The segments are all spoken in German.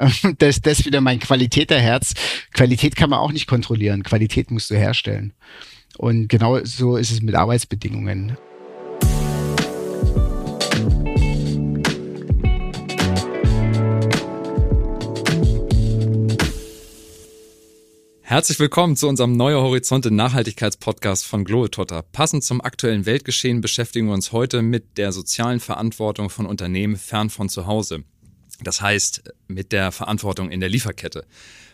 das, das ist wieder mein Qualitäterherz. Qualität kann man auch nicht kontrollieren. Qualität musst du herstellen. Und genau so ist es mit Arbeitsbedingungen. Herzlich willkommen zu unserem Neue Horizonte Nachhaltigkeitspodcast von Globetrotter. Passend zum aktuellen Weltgeschehen beschäftigen wir uns heute mit der sozialen Verantwortung von Unternehmen fern von zu Hause. Das heißt, mit der Verantwortung in der Lieferkette.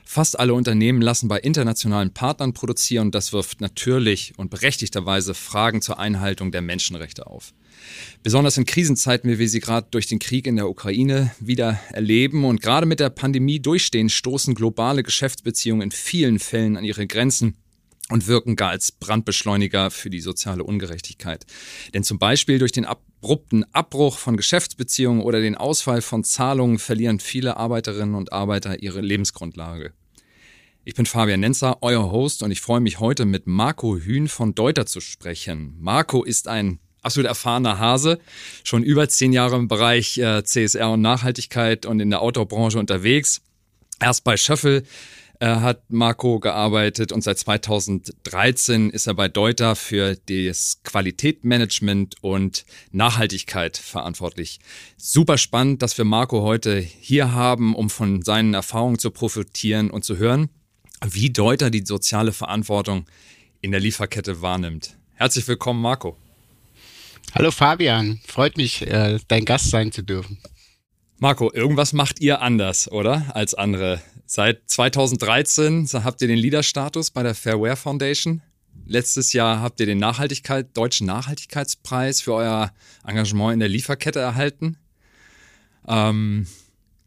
Fast alle Unternehmen lassen bei internationalen Partnern produzieren das wirft natürlich und berechtigterweise Fragen zur Einhaltung der Menschenrechte auf. Besonders in Krisenzeiten, wie wir sie gerade durch den Krieg in der Ukraine wieder erleben und gerade mit der Pandemie durchstehen, stoßen globale Geschäftsbeziehungen in vielen Fällen an ihre Grenzen und wirken gar als Brandbeschleuniger für die soziale Ungerechtigkeit. Denn zum Beispiel durch den abrupten Abbruch von Geschäftsbeziehungen oder den Ausfall von Zahlungen verlieren viele Arbeiterinnen und Arbeiter ihre Lebensgrundlage. Ich bin Fabian Nenzer, euer Host, und ich freue mich heute mit Marco Hühn von Deuter zu sprechen. Marco ist ein absolut erfahrener Hase, schon über zehn Jahre im Bereich äh, CSR und Nachhaltigkeit und in der Outdoor-Branche unterwegs. Erst bei Schöffel äh, hat Marco gearbeitet und seit 2013 ist er bei Deuter für das Qualitätsmanagement und Nachhaltigkeit verantwortlich. Super spannend, dass wir Marco heute hier haben, um von seinen Erfahrungen zu profitieren und zu hören, wie Deuter die soziale Verantwortung in der Lieferkette wahrnimmt. Herzlich willkommen, Marco. Hallo Fabian, freut mich, äh, dein Gast sein zu dürfen. Marco, irgendwas macht ihr anders, oder? Als andere. Seit 2013 habt ihr den Leader-Status bei der Fairware Foundation. Letztes Jahr habt ihr den Nachhaltigkeit, Deutschen Nachhaltigkeitspreis für euer Engagement in der Lieferkette erhalten. Ähm,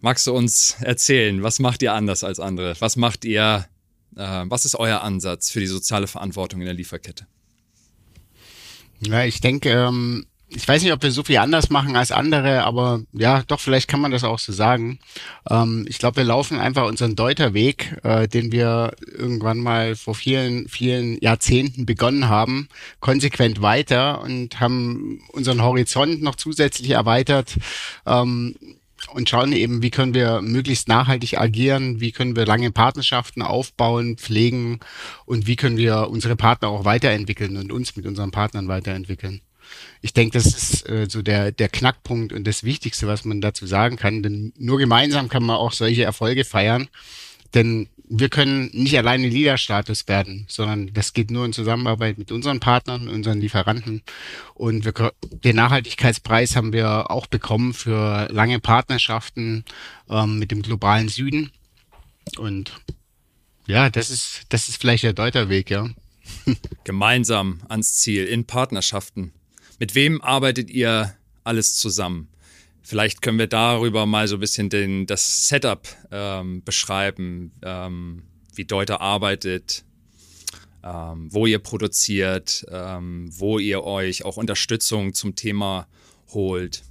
magst du uns erzählen, was macht ihr anders als andere? Was macht ihr, äh, was ist euer Ansatz für die soziale Verantwortung in der Lieferkette? Ja, ich denke, ähm, ich weiß nicht, ob wir so viel anders machen als andere, aber ja, doch, vielleicht kann man das auch so sagen. Ähm, ich glaube, wir laufen einfach unseren Deuterweg, äh, den wir irgendwann mal vor vielen, vielen Jahrzehnten begonnen haben, konsequent weiter und haben unseren Horizont noch zusätzlich erweitert. Ähm, und schauen eben, wie können wir möglichst nachhaltig agieren, wie können wir lange Partnerschaften aufbauen, pflegen und wie können wir unsere Partner auch weiterentwickeln und uns mit unseren Partnern weiterentwickeln. Ich denke, das ist äh, so der, der Knackpunkt und das Wichtigste, was man dazu sagen kann, denn nur gemeinsam kann man auch solche Erfolge feiern. Denn wir können nicht alleine Leader-Status werden, sondern das geht nur in Zusammenarbeit mit unseren Partnern, unseren Lieferanten. Und wir, den Nachhaltigkeitspreis haben wir auch bekommen für lange Partnerschaften ähm, mit dem globalen Süden. Und ja, das ist, das ist vielleicht der Deuterweg, ja. Gemeinsam ans Ziel, in Partnerschaften. Mit wem arbeitet ihr alles zusammen? Vielleicht können wir darüber mal so ein bisschen den, das Setup ähm, beschreiben, ähm, wie Deuter arbeitet, ähm, wo ihr produziert, ähm, wo ihr euch auch Unterstützung zum Thema holt.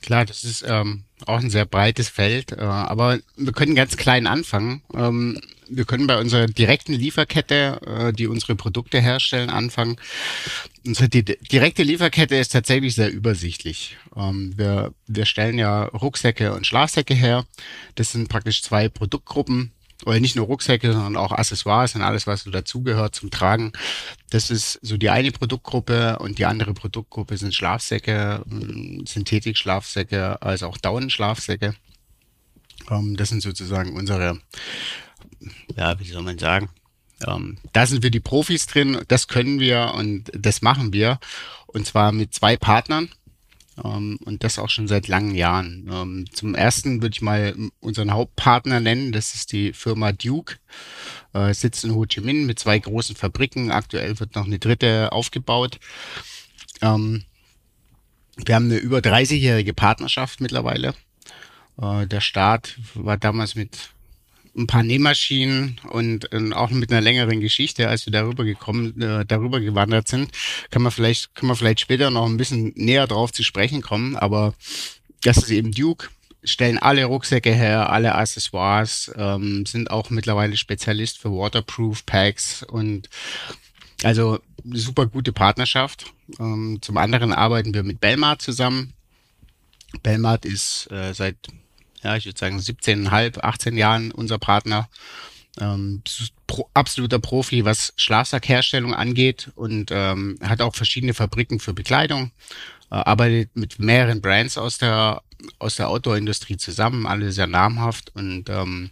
Klar, das ist ähm, auch ein sehr breites Feld, äh, aber wir können ganz klein anfangen. Wir können bei unserer direkten Lieferkette, äh, die unsere Produkte herstellen, anfangen. Unsere di direkte Lieferkette ist tatsächlich sehr übersichtlich. Ähm, wir, wir stellen ja Rucksäcke und Schlafsäcke her. Das sind praktisch zwei Produktgruppen. Oder nicht nur Rucksäcke, sondern auch Accessoires und alles, was so dazugehört zum Tragen. Das ist so die eine Produktgruppe und die andere Produktgruppe sind Schlafsäcke, ähm, Synthetik-Schlafsäcke, also auch Daunenschlafsäcke. Ähm, das sind sozusagen unsere ja, wie soll man sagen, ähm, da sind wir die Profis drin, das können wir und das machen wir. Und zwar mit zwei Partnern. Ähm, und das auch schon seit langen Jahren. Ähm, zum ersten würde ich mal unseren Hauptpartner nennen. Das ist die Firma Duke. Äh, sitzt in Ho Chi Minh mit zwei großen Fabriken. Aktuell wird noch eine dritte aufgebaut. Ähm, wir haben eine über 30-jährige Partnerschaft mittlerweile. Äh, der Start war damals mit ein paar Nähmaschinen und äh, auch mit einer längeren Geschichte, als wir darüber gekommen, äh, darüber gewandert sind, kann man vielleicht, können wir vielleicht später noch ein bisschen näher drauf zu sprechen kommen. Aber das ist eben Duke, stellen alle Rucksäcke her, alle Accessoires, ähm, sind auch mittlerweile Spezialist für Waterproof Packs und also super gute Partnerschaft. Ähm, zum anderen arbeiten wir mit Belmart zusammen. Belmart ist äh, seit ja, ich würde sagen 17,5, 18 Jahren unser Partner. Ähm, pro, absoluter Profi, was Schlafsackherstellung angeht und ähm, hat auch verschiedene Fabriken für Bekleidung, äh, arbeitet mit mehreren Brands aus der aus der Outdoor-Industrie zusammen, alle sehr namhaft und ähm,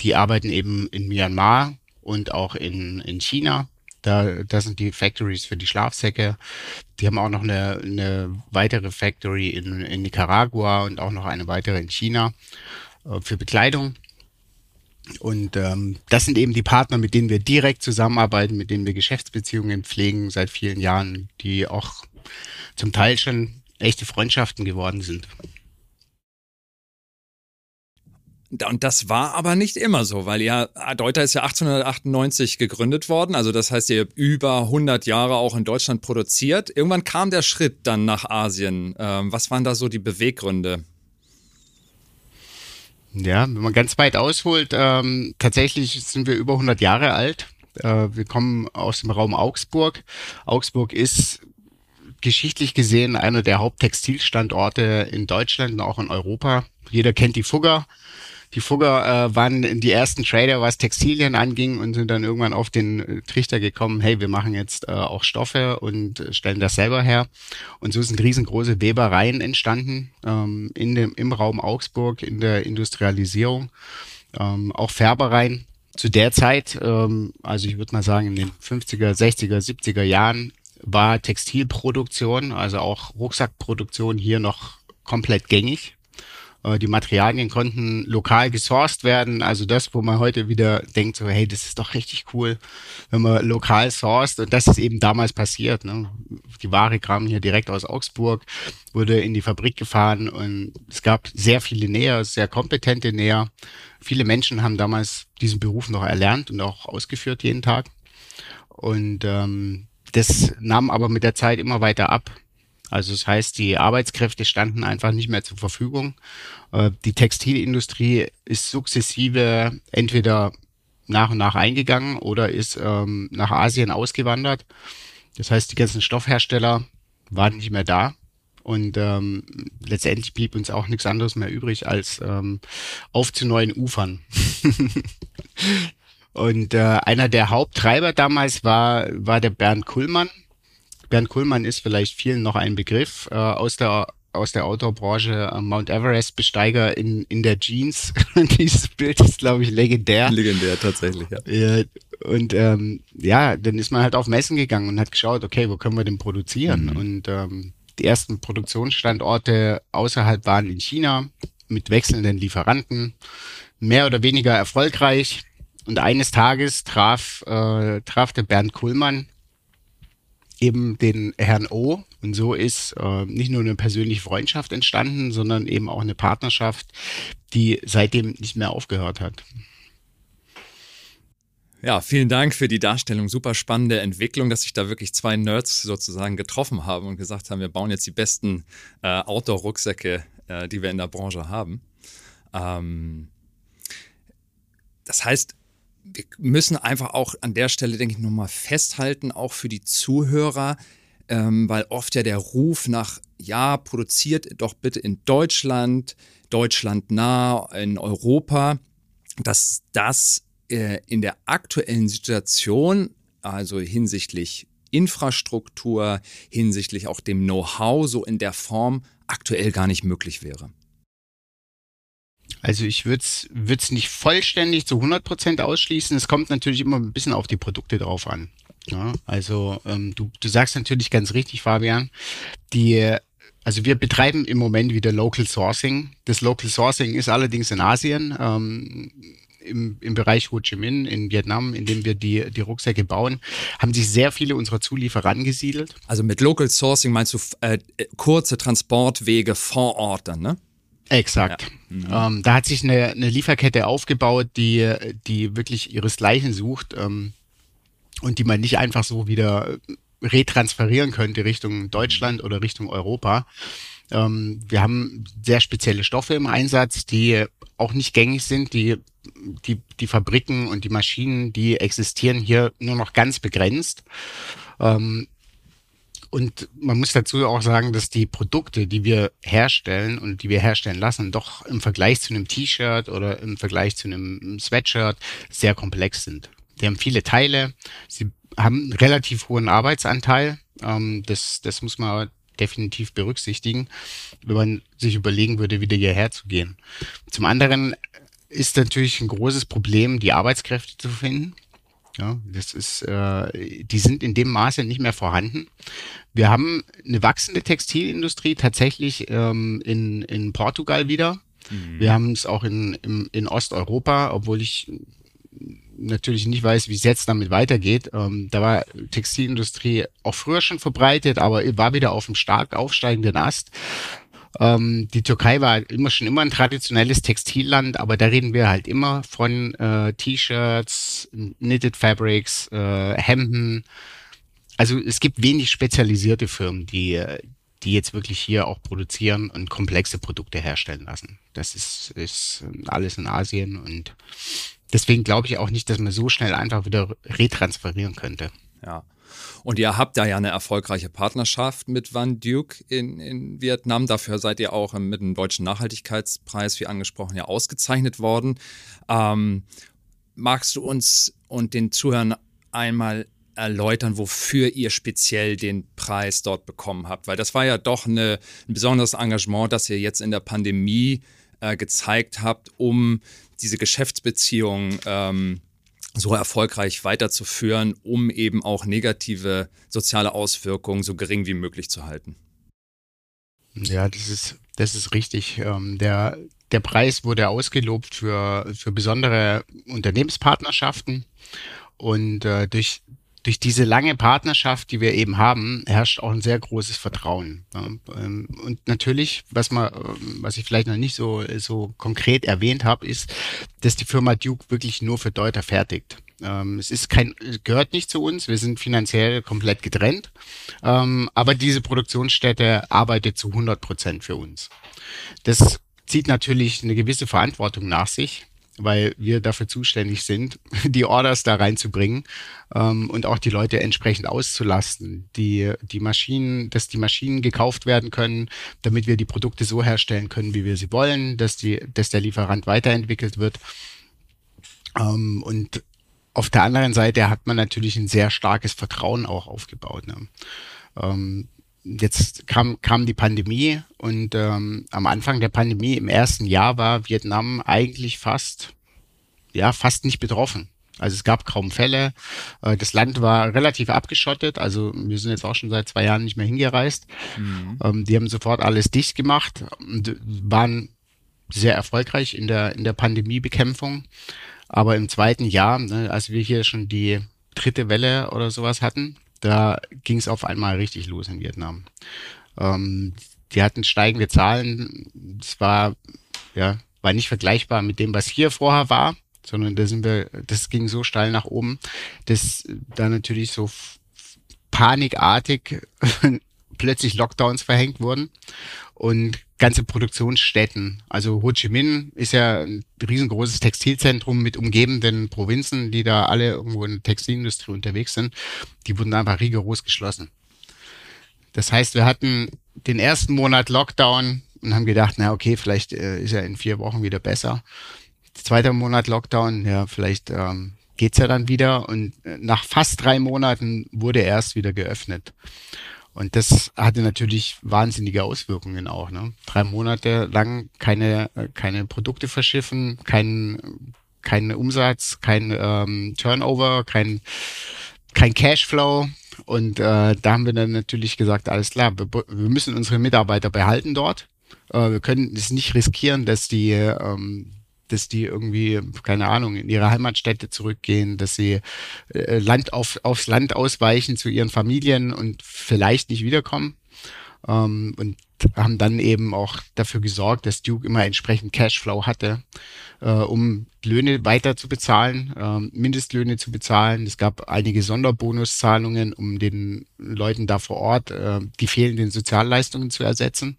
die arbeiten eben in Myanmar und auch in, in China. Da, da sind die Factories für die Schlafsäcke. Die haben auch noch eine, eine weitere Factory in, in Nicaragua und auch noch eine weitere in China äh, für Bekleidung. Und ähm, das sind eben die Partner, mit denen wir direkt zusammenarbeiten, mit denen wir Geschäftsbeziehungen pflegen seit vielen Jahren, die auch zum Teil schon echte Freundschaften geworden sind. Und das war aber nicht immer so, weil ja, Deuter ist ja 1898 gegründet worden, also das heißt, ihr habt über 100 Jahre auch in Deutschland produziert. Irgendwann kam der Schritt dann nach Asien. Ähm, was waren da so die Beweggründe? Ja, wenn man ganz weit ausholt, ähm, tatsächlich sind wir über 100 Jahre alt. Äh, wir kommen aus dem Raum Augsburg. Augsburg ist geschichtlich gesehen einer der Haupttextilstandorte in Deutschland und auch in Europa. Jeder kennt die Fugger. Die Fugger äh, waren die ersten Trader, was Textilien anging und sind dann irgendwann auf den äh, Trichter gekommen, hey, wir machen jetzt äh, auch Stoffe und äh, stellen das selber her. Und so sind riesengroße Webereien entstanden ähm, in dem, im Raum Augsburg in der Industrialisierung. Ähm, auch Färbereien. Zu der Zeit, ähm, also ich würde mal sagen in den 50er, 60er, 70er Jahren, war Textilproduktion, also auch Rucksackproduktion hier noch komplett gängig. Äh, die Materialien konnten lokal gesourced werden. Also das, wo man heute wieder denkt, so, hey, das ist doch richtig cool, wenn man lokal sourced. Und das ist eben damals passiert. Ne? Die Ware kam hier direkt aus Augsburg, wurde in die Fabrik gefahren und es gab sehr viele Näher, sehr kompetente Näher. Viele Menschen haben damals diesen Beruf noch erlernt und auch ausgeführt jeden Tag. Und ähm, das nahm aber mit der Zeit immer weiter ab. Also das heißt, die Arbeitskräfte standen einfach nicht mehr zur Verfügung. Äh, die Textilindustrie ist sukzessive entweder nach und nach eingegangen oder ist ähm, nach Asien ausgewandert. Das heißt, die ganzen Stoffhersteller waren nicht mehr da. Und ähm, letztendlich blieb uns auch nichts anderes mehr übrig, als ähm, auf zu neuen Ufern. und äh, einer der Haupttreiber damals war, war der Bernd Kuhlmann. Bernd Kuhlmann ist vielleicht vielen noch ein Begriff äh, aus der aus der Outdoor-Branche äh, Mount Everest-Besteiger in, in der Jeans. Dieses Bild ist, glaube ich, legendär. Legendär, tatsächlich, ja. ja und ähm, ja, dann ist man halt auf Messen gegangen und hat geschaut, okay, wo können wir denn produzieren? Mhm. Und ähm, die ersten Produktionsstandorte außerhalb waren in China mit wechselnden Lieferanten, mehr oder weniger erfolgreich. Und eines Tages traf, äh, traf der Bernd Kuhlmann eben den Herrn O. Und so ist äh, nicht nur eine persönliche Freundschaft entstanden, sondern eben auch eine Partnerschaft, die seitdem nicht mehr aufgehört hat. Ja, vielen Dank für die Darstellung. Super spannende Entwicklung, dass sich da wirklich zwei Nerds sozusagen getroffen haben und gesagt haben, wir bauen jetzt die besten äh, Outdoor-Rucksäcke, äh, die wir in der Branche haben. Ähm, das heißt, wir müssen einfach auch an der Stelle, denke ich, nochmal festhalten, auch für die Zuhörer, ähm, weil oft ja der Ruf nach, ja, produziert doch bitte in Deutschland, Deutschland nah, in Europa, dass das äh, in der aktuellen Situation, also hinsichtlich Infrastruktur, hinsichtlich auch dem Know-how, so in der Form aktuell gar nicht möglich wäre. Also ich würde es nicht vollständig zu 100 Prozent ausschließen. Es kommt natürlich immer ein bisschen auf die Produkte drauf an. Ja, also ähm, du, du sagst natürlich ganz richtig, Fabian, die also wir betreiben im Moment wieder Local Sourcing. Das Local Sourcing ist allerdings in Asien, ähm, im, im Bereich Ho Chi Minh in Vietnam, in dem wir die, die Rucksäcke bauen, haben sich sehr viele unserer Zulieferer angesiedelt. Also mit Local Sourcing meinst du äh, kurze Transportwege vor Ort dann, ne? Exakt. Ja. Mhm. Ähm, da hat sich eine, eine Lieferkette aufgebaut, die, die wirklich ihresgleichen sucht ähm, und die man nicht einfach so wieder retransferieren könnte Richtung Deutschland oder Richtung Europa. Ähm, wir haben sehr spezielle Stoffe im Einsatz, die auch nicht gängig sind. Die, die, die Fabriken und die Maschinen, die existieren hier nur noch ganz begrenzt. Ähm, und man muss dazu auch sagen, dass die Produkte, die wir herstellen und die wir herstellen lassen, doch im Vergleich zu einem T-Shirt oder im Vergleich zu einem Sweatshirt sehr komplex sind. Die haben viele Teile, sie haben einen relativ hohen Arbeitsanteil. Ähm, das, das muss man definitiv berücksichtigen, wenn man sich überlegen würde, wieder hierher zu gehen. Zum anderen ist natürlich ein großes Problem, die Arbeitskräfte zu finden. Ja, das ist, äh, die sind in dem Maße nicht mehr vorhanden. Wir haben eine wachsende Textilindustrie tatsächlich ähm, in, in Portugal wieder. Mhm. Wir haben es auch in, in, in Osteuropa, obwohl ich natürlich nicht weiß, wie es jetzt damit weitergeht. Ähm, da war Textilindustrie auch früher schon verbreitet, aber war wieder auf einem stark aufsteigenden Ast. Ähm, die Türkei war immer schon immer ein traditionelles Textilland, aber da reden wir halt immer von äh, T-Shirts, Knitted Fabrics, äh, Hemden. Also es gibt wenig spezialisierte Firmen, die, die jetzt wirklich hier auch produzieren und komplexe Produkte herstellen lassen. Das ist, ist alles in Asien und deswegen glaube ich auch nicht, dass man so schnell einfach wieder retransferieren könnte. Ja. Und ihr habt da ja eine erfolgreiche Partnerschaft mit Van Duke in, in Vietnam. Dafür seid ihr auch mit dem Deutschen Nachhaltigkeitspreis, wie angesprochen, ja ausgezeichnet worden. Ähm, magst du uns und den Zuhörern einmal erläutern, wofür ihr speziell den Preis dort bekommen habt? Weil das war ja doch eine, ein besonderes Engagement, das ihr jetzt in der Pandemie äh, gezeigt habt, um diese Geschäftsbeziehung ähm, so erfolgreich weiterzuführen, um eben auch negative soziale Auswirkungen so gering wie möglich zu halten. Ja, das ist, das ist richtig. Ähm, der, der Preis wurde ausgelobt für, für besondere Unternehmenspartnerschaften. Und äh, durch, durch diese lange Partnerschaft, die wir eben haben, herrscht auch ein sehr großes Vertrauen. Ähm, und natürlich, was man, ähm, was ich vielleicht noch nicht so, so konkret erwähnt habe, ist, dass die Firma Duke wirklich nur für Deuter fertigt. Ähm, es ist kein, gehört nicht zu uns. Wir sind finanziell komplett getrennt. aber diese Produktionsstätte arbeitet zu 100 Prozent für uns. Das zieht natürlich eine gewisse Verantwortung nach sich weil wir dafür zuständig sind, die Orders da reinzubringen ähm, und auch die Leute entsprechend auszulasten, die, die Maschinen, dass die Maschinen gekauft werden können, damit wir die Produkte so herstellen können, wie wir sie wollen, dass die, dass der Lieferant weiterentwickelt wird. Ähm, und auf der anderen Seite hat man natürlich ein sehr starkes Vertrauen auch aufgebaut. Ne? Ähm, jetzt kam, kam die Pandemie und ähm, am Anfang der Pandemie im ersten Jahr war Vietnam eigentlich fast, ja, fast nicht betroffen. Also es gab kaum Fälle. Äh, das Land war relativ abgeschottet. Also wir sind jetzt auch schon seit zwei Jahren nicht mehr hingereist. Mhm. Ähm, die haben sofort alles dicht gemacht und waren sehr erfolgreich in der, in der Pandemiebekämpfung. Aber im zweiten Jahr, ne, als wir hier schon die dritte Welle oder sowas hatten, da ging es auf einmal richtig los in Vietnam. Ähm, die hatten steigende Zahlen. Das war, ja, war nicht vergleichbar mit dem, was hier vorher war, sondern da sind wir, das ging so steil nach oben, dass da natürlich so panikartig plötzlich Lockdowns verhängt wurden und ganze Produktionsstätten. Also Ho Chi Minh ist ja ein riesengroßes Textilzentrum mit umgebenden Provinzen, die da alle irgendwo in der Textilindustrie unterwegs sind. Die wurden einfach rigoros geschlossen. Das heißt, wir hatten den ersten Monat Lockdown und haben gedacht, na okay, vielleicht äh, ist ja in vier Wochen wieder besser. Der zweite Monat Lockdown, ja, vielleicht ähm, geht's ja dann wieder. Und äh, nach fast drei Monaten wurde erst wieder geöffnet. Und das hatte natürlich wahnsinnige Auswirkungen auch. Ne? Drei Monate lang keine, keine Produkte verschiffen, kein, kein Umsatz, kein ähm, Turnover, kein, kein Cashflow. Und äh, da haben wir dann natürlich gesagt, alles klar, wir, wir müssen unsere Mitarbeiter behalten dort. Äh, wir können es nicht riskieren, dass die ähm, dass die irgendwie, keine Ahnung, in ihre Heimatstädte zurückgehen, dass sie äh, Land auf, aufs Land ausweichen zu ihren Familien und vielleicht nicht wiederkommen. Ähm, und haben dann eben auch dafür gesorgt, dass Duke immer entsprechend Cashflow hatte, äh, um Löhne weiter zu bezahlen, äh, Mindestlöhne zu bezahlen. Es gab einige Sonderbonuszahlungen, um den Leuten da vor Ort äh, die fehlenden Sozialleistungen zu ersetzen.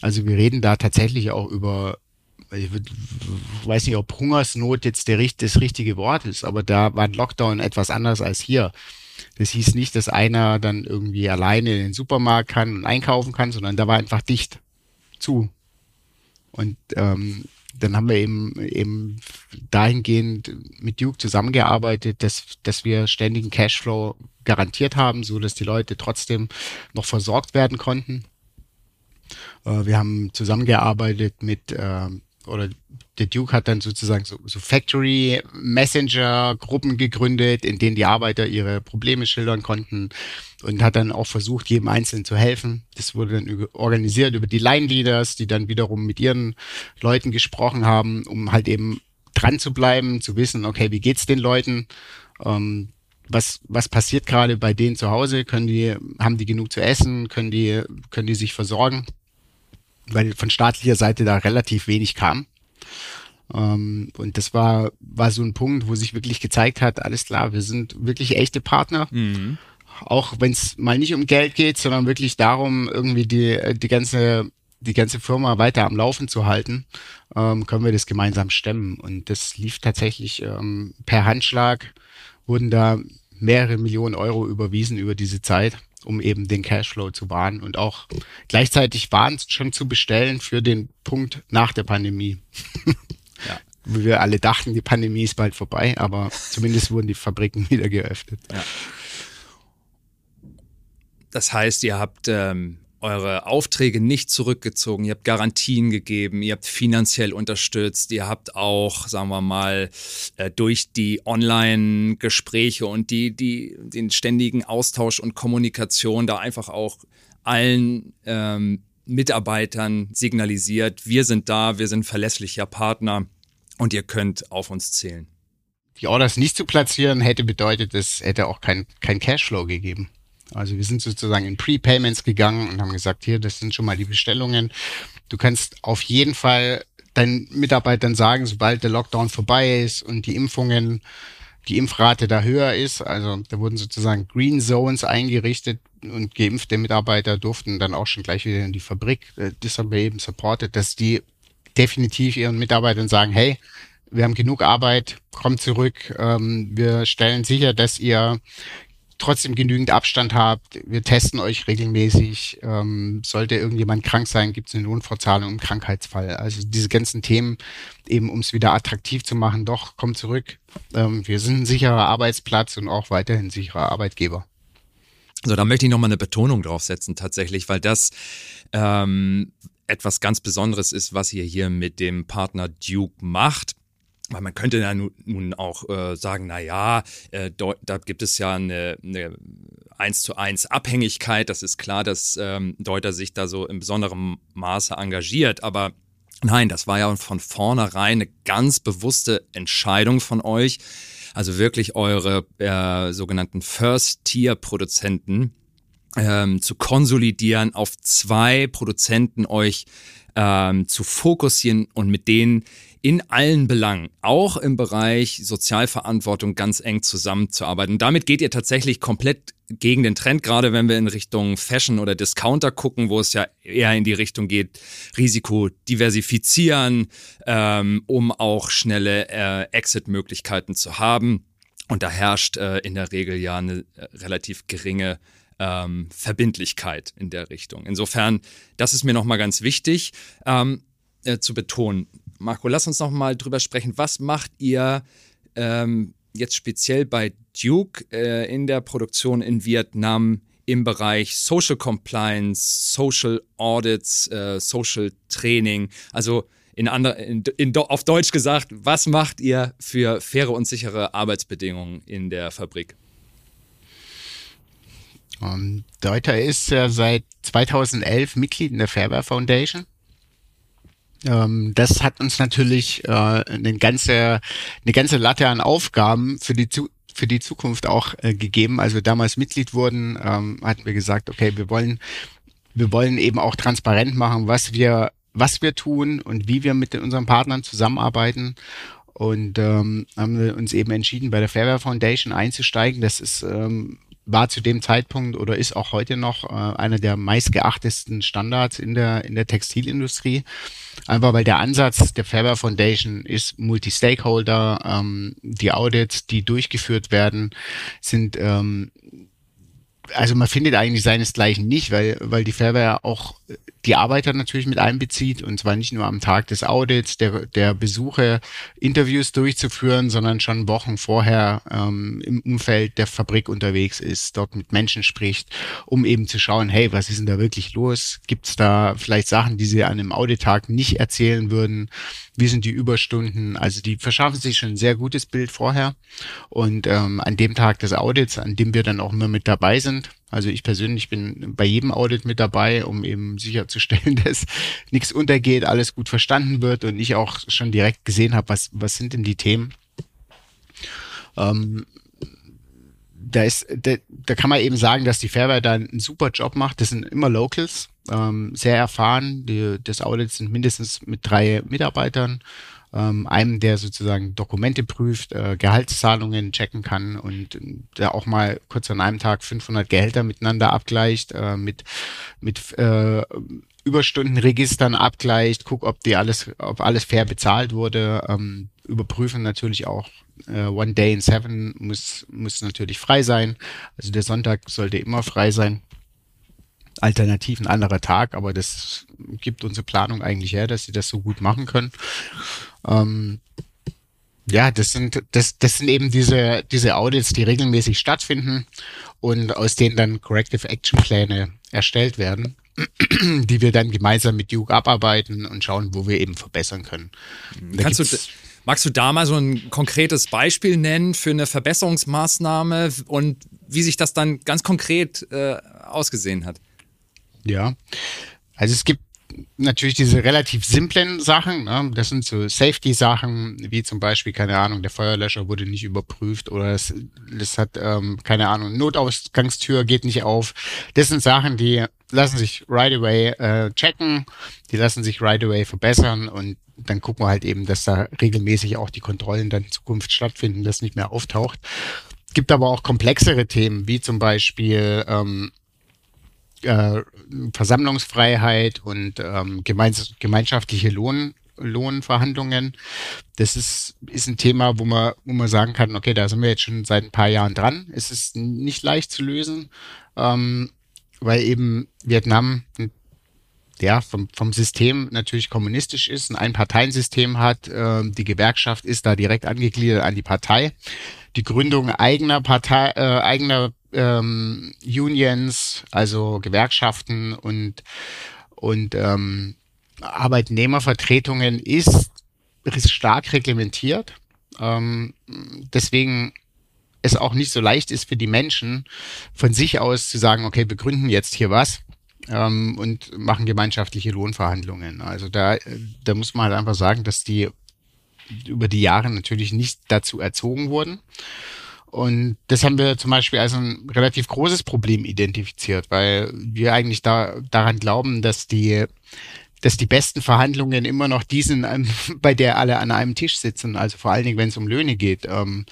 Also wir reden da tatsächlich auch über ich weiß nicht, ob Hungersnot jetzt der, das richtige Wort ist, aber da war ein Lockdown etwas anders als hier. Das hieß nicht, dass einer dann irgendwie alleine in den Supermarkt kann und einkaufen kann, sondern da war einfach dicht zu. Und ähm, dann haben wir eben, eben dahingehend mit Duke zusammengearbeitet, dass, dass wir ständigen Cashflow garantiert haben, so dass die Leute trotzdem noch versorgt werden konnten. Äh, wir haben zusammengearbeitet mit äh, oder der Duke hat dann sozusagen so, so Factory Messenger Gruppen gegründet, in denen die Arbeiter ihre Probleme schildern konnten und hat dann auch versucht, jedem Einzelnen zu helfen. Das wurde dann organisiert über die Line Leaders, die dann wiederum mit ihren Leuten gesprochen haben, um halt eben dran zu bleiben, zu wissen, okay, wie geht's den Leuten? Ähm, was, was passiert gerade bei denen zu Hause? Können die, haben die genug zu essen? Können die, können die sich versorgen? Weil von staatlicher Seite da relativ wenig kam. Ähm, und das war, war so ein Punkt, wo sich wirklich gezeigt hat, alles klar, wir sind wirklich echte Partner. Mhm. Auch wenn es mal nicht um Geld geht, sondern wirklich darum, irgendwie die, die ganze die ganze Firma weiter am Laufen zu halten, ähm, können wir das gemeinsam stemmen. Und das lief tatsächlich ähm, per Handschlag, wurden da mehrere Millionen Euro überwiesen über diese Zeit um eben den Cashflow zu wahren und auch gleichzeitig Waren schon zu bestellen für den Punkt nach der Pandemie. ja. Wie wir alle dachten, die Pandemie ist bald vorbei, aber zumindest wurden die Fabriken wieder geöffnet. Ja. Das heißt, ihr habt ähm, eure Aufträge nicht zurückgezogen, ihr habt Garantien gegeben, ihr habt finanziell unterstützt, ihr habt auch, sagen wir mal, äh, durch die Online-Gespräche und die, die, den ständigen Austausch und Kommunikation da einfach auch allen ähm, Mitarbeitern signalisiert, wir sind da, wir sind verlässlicher Partner und ihr könnt auf uns zählen. Die Orders nicht zu platzieren hätte bedeutet, es hätte auch kein, kein Cashflow gegeben. Also wir sind sozusagen in Prepayments gegangen und haben gesagt, hier, das sind schon mal die Bestellungen. Du kannst auf jeden Fall deinen Mitarbeitern sagen, sobald der Lockdown vorbei ist und die Impfungen, die Impfrate da höher ist, also da wurden sozusagen Green Zones eingerichtet und geimpfte Mitarbeiter durften dann auch schon gleich wieder in die Fabrik. Äh, das haben wir eben supportet, dass die definitiv ihren Mitarbeitern sagen, hey, wir haben genug Arbeit, kommt zurück, ähm, wir stellen sicher, dass ihr trotzdem genügend Abstand habt. Wir testen euch regelmäßig. Ähm, sollte irgendjemand krank sein, gibt es eine Lohnfortzahlung im Krankheitsfall. Also diese ganzen Themen, eben um es wieder attraktiv zu machen, doch, kommt zurück. Ähm, wir sind ein sicherer Arbeitsplatz und auch weiterhin sicherer Arbeitgeber. So, da möchte ich nochmal eine Betonung draufsetzen tatsächlich, weil das ähm, etwas ganz Besonderes ist, was ihr hier mit dem Partner Duke macht weil man könnte ja nun, auch äh, sagen, na ja, äh, da gibt es ja eine, eine 1 zu 1 Abhängigkeit. Das ist klar, dass ähm, Deuter sich da so in besonderem Maße engagiert, aber nein, das war ja von vornherein eine ganz bewusste Entscheidung von euch. Also wirklich eure äh, sogenannten First-Tier-Produzenten ähm, zu konsolidieren, auf zwei Produzenten euch ähm, zu fokussieren und mit denen in allen Belangen, auch im Bereich Sozialverantwortung ganz eng zusammenzuarbeiten. Und damit geht ihr tatsächlich komplett gegen den Trend, gerade wenn wir in Richtung Fashion oder Discounter gucken, wo es ja eher in die Richtung geht, Risiko diversifizieren, ähm, um auch schnelle äh, Exit-Möglichkeiten zu haben. Und da herrscht äh, in der Regel ja eine äh, relativ geringe ähm, Verbindlichkeit in der Richtung. Insofern, das ist mir nochmal ganz wichtig ähm, äh, zu betonen. Marco, lass uns noch mal drüber sprechen. Was macht ihr ähm, jetzt speziell bei Duke äh, in der Produktion in Vietnam im Bereich Social Compliance, Social Audits, äh, Social Training? Also in ander, in, in, auf Deutsch gesagt, was macht ihr für faire und sichere Arbeitsbedingungen in der Fabrik? Ähm, Deuter ist ja seit 2011 Mitglied in der Fairware Foundation. Ähm, das hat uns natürlich äh, eine ganze eine ganze Latte an Aufgaben für die für die Zukunft auch äh, gegeben. Also damals Mitglied wurden, ähm, hatten wir gesagt, okay, wir wollen wir wollen eben auch transparent machen, was wir was wir tun und wie wir mit unseren Partnern zusammenarbeiten. Und ähm, haben wir uns eben entschieden, bei der Fairware Foundation einzusteigen. Das ist ähm, war zu dem Zeitpunkt oder ist auch heute noch äh, einer der meistgeachtesten Standards in der, in der Textilindustrie. Einfach weil der Ansatz der Fairware Foundation ist Multi-Stakeholder. Ähm, die Audits, die durchgeführt werden, sind ähm, also man findet eigentlich seinesgleichen nicht, weil, weil die Fairware auch die Arbeiter natürlich mit einbezieht und zwar nicht nur am Tag des Audits, der, der Besuche, Interviews durchzuführen, sondern schon Wochen vorher ähm, im Umfeld der Fabrik unterwegs ist, dort mit Menschen spricht, um eben zu schauen, hey, was ist denn da wirklich los? Gibt es da vielleicht Sachen, die sie an einem Audittag nicht erzählen würden? Wie sind die Überstunden? Also die verschaffen sich schon ein sehr gutes Bild vorher und ähm, an dem Tag des Audits, an dem wir dann auch immer mit dabei sind, also ich persönlich bin bei jedem Audit mit dabei, um eben sicherzustellen, dass nichts untergeht, alles gut verstanden wird und ich auch schon direkt gesehen habe, was, was sind denn die Themen. Ähm, da ist, da, da kann man eben sagen, dass die Fairware da einen super Job macht. Das sind immer Locals, ähm, sehr erfahren. Die, das Audit sind mindestens mit drei Mitarbeitern ähm, einem, der sozusagen Dokumente prüft, äh, Gehaltszahlungen checken kann und der auch mal kurz an einem Tag 500 Gehälter miteinander abgleicht, äh, mit, mit äh, Überstundenregistern abgleicht, guckt, ob die alles, ob alles fair bezahlt wurde, ähm, überprüfen natürlich auch äh, One Day in Seven muss, muss natürlich frei sein. Also der Sonntag sollte immer frei sein. Alternativ ein anderer Tag, aber das gibt unsere Planung eigentlich her, dass sie das so gut machen können. Ähm, ja, das sind, das, das sind eben diese, diese Audits, die regelmäßig stattfinden und aus denen dann Corrective Action Pläne erstellt werden, die wir dann gemeinsam mit Duke abarbeiten und schauen, wo wir eben verbessern können. Kannst du, magst du da mal so ein konkretes Beispiel nennen für eine Verbesserungsmaßnahme und wie sich das dann ganz konkret äh, ausgesehen hat? Ja, also es gibt natürlich diese relativ simplen Sachen. Ne? Das sind so Safety-Sachen, wie zum Beispiel, keine Ahnung, der Feuerlöscher wurde nicht überprüft oder es, es hat, ähm, keine Ahnung, Notausgangstür geht nicht auf. Das sind Sachen, die lassen sich right away äh, checken, die lassen sich right away verbessern und dann gucken wir halt eben, dass da regelmäßig auch die Kontrollen dann in Zukunft stattfinden, dass nicht mehr auftaucht. Es gibt aber auch komplexere Themen, wie zum Beispiel ähm, äh, Versammlungsfreiheit und ähm, gemeins gemeinschaftliche Lohn, Lohnverhandlungen. Das ist, ist ein Thema, wo man, wo man sagen kann, okay, da sind wir jetzt schon seit ein paar Jahren dran. Es ist nicht leicht zu lösen, ähm, weil eben Vietnam ja, vom, vom System natürlich kommunistisch ist, ein Einparteiensystem hat. Äh, die Gewerkschaft ist da direkt angegliedert an die Partei. Die Gründung eigener Partei, äh, eigener ähm, Unions, also Gewerkschaften und, und ähm, Arbeitnehmervertretungen ist, ist stark reglementiert. Ähm, deswegen es auch nicht so leicht ist für die Menschen von sich aus zu sagen, okay, wir gründen jetzt hier was ähm, und machen gemeinschaftliche Lohnverhandlungen. Also da, da muss man halt einfach sagen, dass die über die Jahre natürlich nicht dazu erzogen wurden. Und das haben wir zum Beispiel als ein relativ großes Problem identifiziert, weil wir eigentlich da, daran glauben, dass die, dass die besten Verhandlungen immer noch die sind, bei der alle an einem Tisch sitzen. Also vor allen Dingen, wenn es um Löhne geht. Ähm,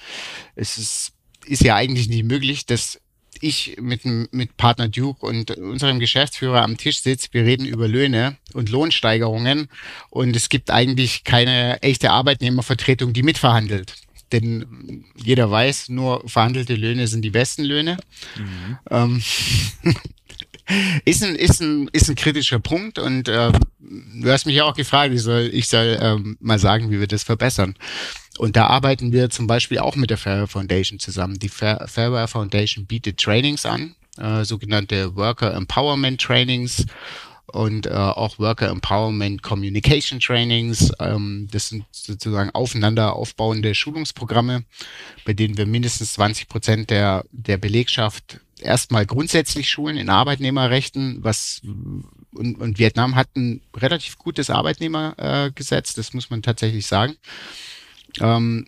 es ist, ist ja eigentlich nicht möglich, dass ich mit, mit Partner Duke und unserem Geschäftsführer am Tisch sitze, wir reden über Löhne und Lohnsteigerungen und es gibt eigentlich keine echte Arbeitnehmervertretung, die mitverhandelt denn jeder weiß, nur verhandelte Löhne sind die besten Löhne. Mhm. Ähm, ist, ein, ist, ein, ist ein kritischer Punkt und äh, du hast mich ja auch gefragt, ich soll, ich soll ähm, mal sagen, wie wir das verbessern. Und da arbeiten wir zum Beispiel auch mit der Fairware Foundation zusammen. Die Fair, Fairware Foundation bietet Trainings an, äh, sogenannte Worker Empowerment Trainings und äh, auch Worker Empowerment Communication Trainings. Ähm, das sind sozusagen aufeinander aufbauende Schulungsprogramme, bei denen wir mindestens 20 Prozent der, der Belegschaft erstmal grundsätzlich schulen in Arbeitnehmerrechten, was und, und Vietnam hat ein relativ gutes Arbeitnehmergesetz, äh, das muss man tatsächlich sagen. Ähm,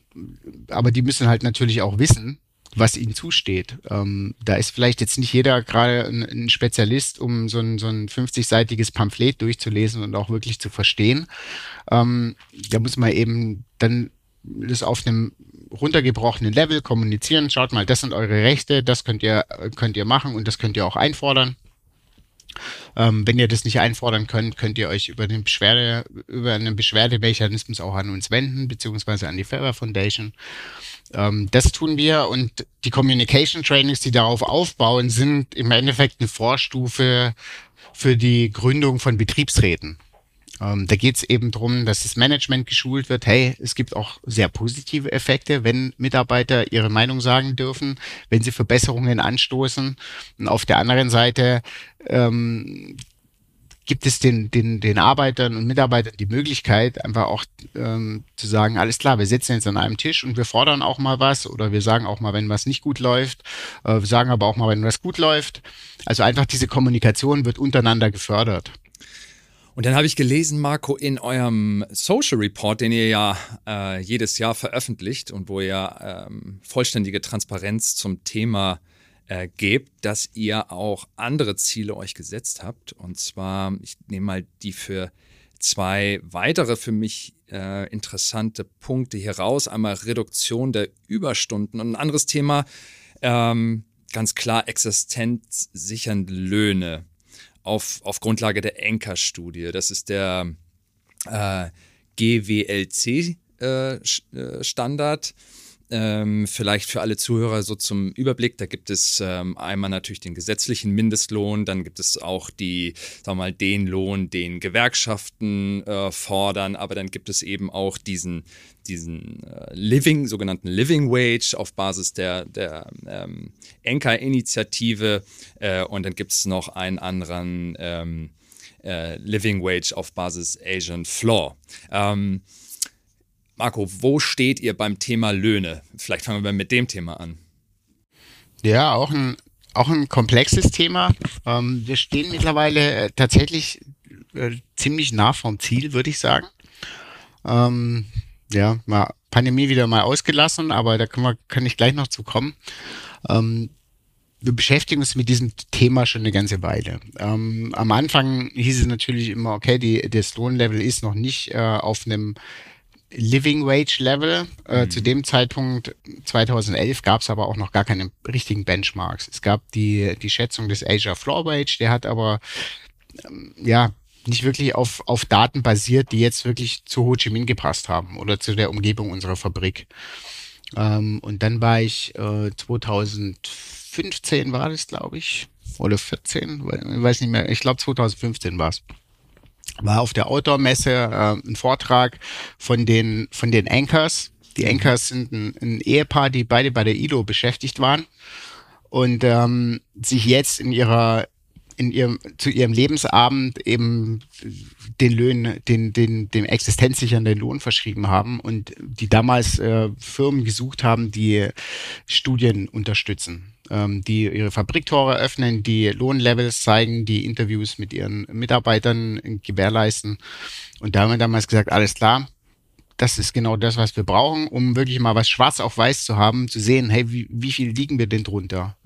aber die müssen halt natürlich auch wissen, was ihnen zusteht. Ähm, da ist vielleicht jetzt nicht jeder gerade ein, ein, Spezialist, um so ein, so ein 50-seitiges Pamphlet durchzulesen und auch wirklich zu verstehen. Ähm, da muss man eben dann das auf einem runtergebrochenen Level kommunizieren. Schaut mal, das sind eure Rechte, das könnt ihr, könnt ihr machen und das könnt ihr auch einfordern. Ähm, wenn ihr das nicht einfordern könnt, könnt ihr euch über den Beschwerde, über einen Beschwerdemechanismus auch an uns wenden, beziehungsweise an die Fair Foundation. Ähm, das tun wir und die Communication Trainings, die darauf aufbauen, sind im Endeffekt eine Vorstufe für die Gründung von Betriebsräten. Ähm, da geht es eben darum, dass das Management geschult wird. Hey, es gibt auch sehr positive Effekte, wenn Mitarbeiter ihre Meinung sagen dürfen, wenn sie Verbesserungen anstoßen. Und auf der anderen Seite ähm, gibt es den, den, den Arbeitern und Mitarbeitern die Möglichkeit, einfach auch ähm, zu sagen, alles klar, wir sitzen jetzt an einem Tisch und wir fordern auch mal was oder wir sagen auch mal, wenn was nicht gut läuft, äh, wir sagen aber auch mal, wenn was gut läuft. Also einfach diese Kommunikation wird untereinander gefördert. Und dann habe ich gelesen, Marco, in eurem Social Report, den ihr ja äh, jedes Jahr veröffentlicht und wo ihr ähm, vollständige Transparenz zum Thema äh, gebt, dass ihr auch andere Ziele euch gesetzt habt. Und zwar, ich nehme mal die für zwei weitere für mich äh, interessante Punkte hier raus. Einmal Reduktion der Überstunden und ein anderes Thema, ähm, ganz klar existenzsichernde Löhne auf, auf Grundlage der Enker-Studie. Das ist der äh, GWLC-Standard. Äh, ähm, vielleicht für alle Zuhörer so zum Überblick. Da gibt es ähm, einmal natürlich den gesetzlichen Mindestlohn, dann gibt es auch die, sagen wir mal, den Lohn, den Gewerkschaften äh, fordern, aber dann gibt es eben auch diesen, diesen äh, Living, sogenannten Living Wage auf Basis der, der ähm, Enka-Initiative äh, und dann gibt es noch einen anderen ähm, äh, Living Wage auf Basis Asian Floor. Ähm, Marco, wo steht ihr beim Thema Löhne? Vielleicht fangen wir mit dem Thema an. Ja, auch ein, auch ein komplexes Thema. Ähm, wir stehen mittlerweile äh, tatsächlich äh, ziemlich nah vom Ziel, würde ich sagen. Ähm, ja, mal Pandemie wieder mal ausgelassen, aber da können wir, kann ich gleich noch zu kommen. Ähm, wir beschäftigen uns mit diesem Thema schon eine ganze Weile. Ähm, am Anfang hieß es natürlich immer, okay, die, das Lohnlevel ist noch nicht äh, auf einem Living Wage Level. Äh, mhm. Zu dem Zeitpunkt 2011 gab es aber auch noch gar keine richtigen Benchmarks. Es gab die, die Schätzung des Asia Floor Wage, der hat aber ähm, ja nicht wirklich auf, auf Daten basiert, die jetzt wirklich zu Ho Chi Minh gepasst haben oder zu der Umgebung unserer Fabrik. Ähm, und dann war ich äh, 2015 war das, glaube ich, oder 14, weiß nicht mehr. Ich glaube 2015 war es war auf der Outdoor-Messe äh, ein Vortrag von den, von den Anchors. Die Anchors sind ein, ein Ehepaar, die beide bei der ILO beschäftigt waren. Und ähm, sich jetzt in ihrer in ihrem zu ihrem Lebensabend eben den Löhnen, den den dem existenzsichernden Lohn verschrieben haben und die damals äh, Firmen gesucht haben, die Studien unterstützen die ihre Fabriktore öffnen, die Lohnlevels zeigen, die Interviews mit ihren Mitarbeitern gewährleisten. Und da haben wir damals gesagt, alles klar, das ist genau das, was wir brauchen, um wirklich mal was schwarz auf weiß zu haben, zu sehen, hey, wie, wie viel liegen wir denn drunter?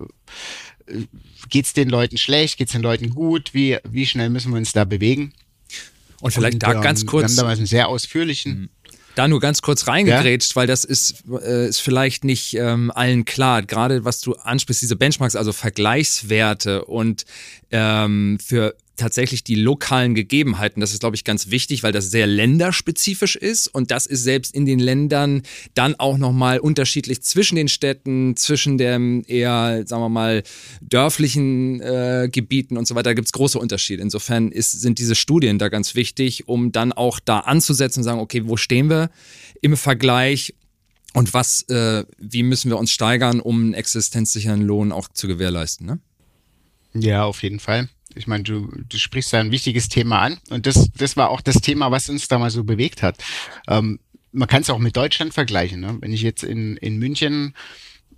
Geht's den Leuten schlecht? Geht's den Leuten gut? Wie, wie schnell müssen wir uns da bewegen? Und vielleicht Und, da ähm, ganz kurz. Wir haben damals einen sehr ausführlichen. Da nur ganz kurz reingegrätscht, ja? weil das ist, äh, ist vielleicht nicht ähm, allen klar. Gerade was du ansprichst, diese Benchmarks, also Vergleichswerte und ähm, für tatsächlich die lokalen Gegebenheiten. Das ist, glaube ich, ganz wichtig, weil das sehr länderspezifisch ist und das ist selbst in den Ländern dann auch nochmal unterschiedlich zwischen den Städten, zwischen dem eher, sagen wir mal, dörflichen äh, Gebieten und so weiter. Da gibt es große Unterschiede. Insofern ist, sind diese Studien da ganz wichtig, um dann auch da anzusetzen und sagen, okay, wo stehen wir im Vergleich und was, äh, wie müssen wir uns steigern, um einen existenzsicheren Lohn auch zu gewährleisten, ne? Ja, auf jeden Fall. Ich meine, du, du sprichst da ein wichtiges Thema an und das, das war auch das Thema, was uns da mal so bewegt hat. Ähm, man kann es auch mit Deutschland vergleichen. Ne? Wenn ich jetzt in, in München,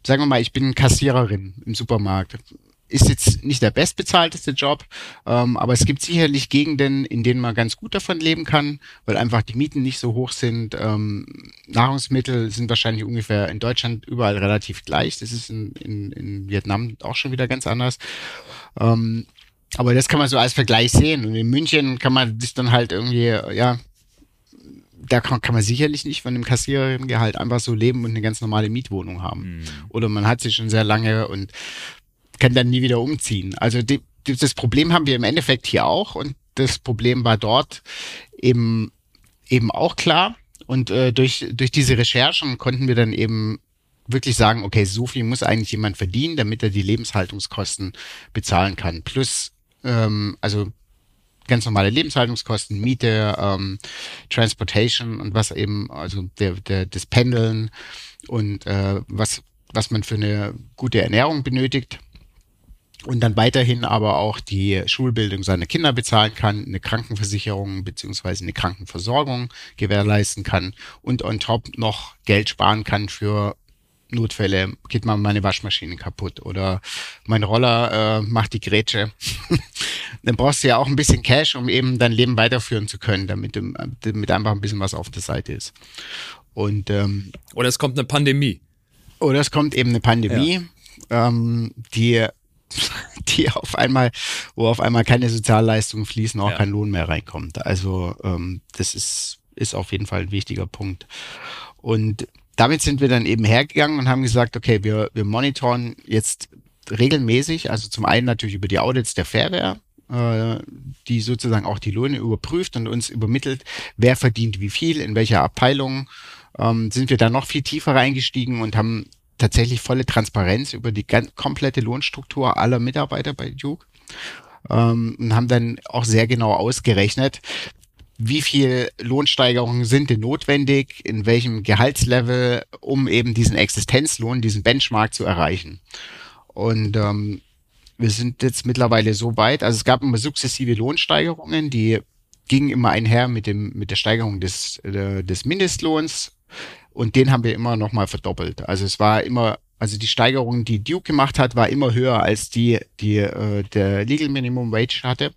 sagen wir mal, ich bin Kassiererin im Supermarkt, ist jetzt nicht der bestbezahlteste Job, ähm, aber es gibt sicherlich Gegenden, in denen man ganz gut davon leben kann, weil einfach die Mieten nicht so hoch sind. Ähm, Nahrungsmittel sind wahrscheinlich ungefähr in Deutschland überall relativ gleich. Das ist in, in, in Vietnam auch schon wieder ganz anders. Ähm, aber das kann man so als Vergleich sehen. Und in München kann man das dann halt irgendwie, ja, da kann, kann man sicherlich nicht von dem Kassierergehalt einfach so leben und eine ganz normale Mietwohnung haben. Mhm. Oder man hat sie schon sehr lange und kann dann nie wieder umziehen. Also die, die, das Problem haben wir im Endeffekt hier auch und das Problem war dort eben eben auch klar. Und äh, durch, durch diese Recherchen konnten wir dann eben wirklich sagen, okay, so viel muss eigentlich jemand verdienen, damit er die Lebenshaltungskosten bezahlen kann. Plus, ähm, also ganz normale Lebenshaltungskosten, Miete, ähm, Transportation und was eben, also der, der, das Pendeln und äh, was, was man für eine gute Ernährung benötigt und dann weiterhin aber auch die Schulbildung seiner Kinder bezahlen kann, eine Krankenversicherung beziehungsweise eine Krankenversorgung gewährleisten kann und on top noch Geld sparen kann für Notfälle, geht mal meine Waschmaschine kaputt oder mein Roller äh, macht die Grätsche. dann brauchst du ja auch ein bisschen Cash, um eben dein Leben weiterführen zu können, damit, damit einfach ein bisschen was auf der Seite ist. Und ähm, oder es kommt eine Pandemie. Oder es kommt eben eine Pandemie, ja. ähm, die die auf einmal, wo auf einmal keine Sozialleistungen fließen, auch ja. kein Lohn mehr reinkommt. Also ähm, das ist, ist auf jeden Fall ein wichtiger Punkt. Und damit sind wir dann eben hergegangen und haben gesagt, okay, wir, wir monitoren jetzt regelmäßig, also zum einen natürlich über die Audits der Fairware, äh, die sozusagen auch die Löhne überprüft und uns übermittelt, wer verdient wie viel, in welcher Abteilung, ähm, sind wir da noch viel tiefer reingestiegen und haben tatsächlich volle Transparenz über die ganz, komplette Lohnstruktur aller Mitarbeiter bei Duke ähm, und haben dann auch sehr genau ausgerechnet, wie viel Lohnsteigerungen sind denn notwendig, in welchem Gehaltslevel, um eben diesen Existenzlohn, diesen Benchmark zu erreichen. Und ähm, wir sind jetzt mittlerweile so weit, also es gab immer sukzessive Lohnsteigerungen, die gingen immer einher mit dem mit der Steigerung des äh, des Mindestlohns und den haben wir immer noch mal verdoppelt. Also es war immer also die Steigerung, die Duke gemacht hat, war immer höher als die die äh, der Legal Minimum Wage hatte.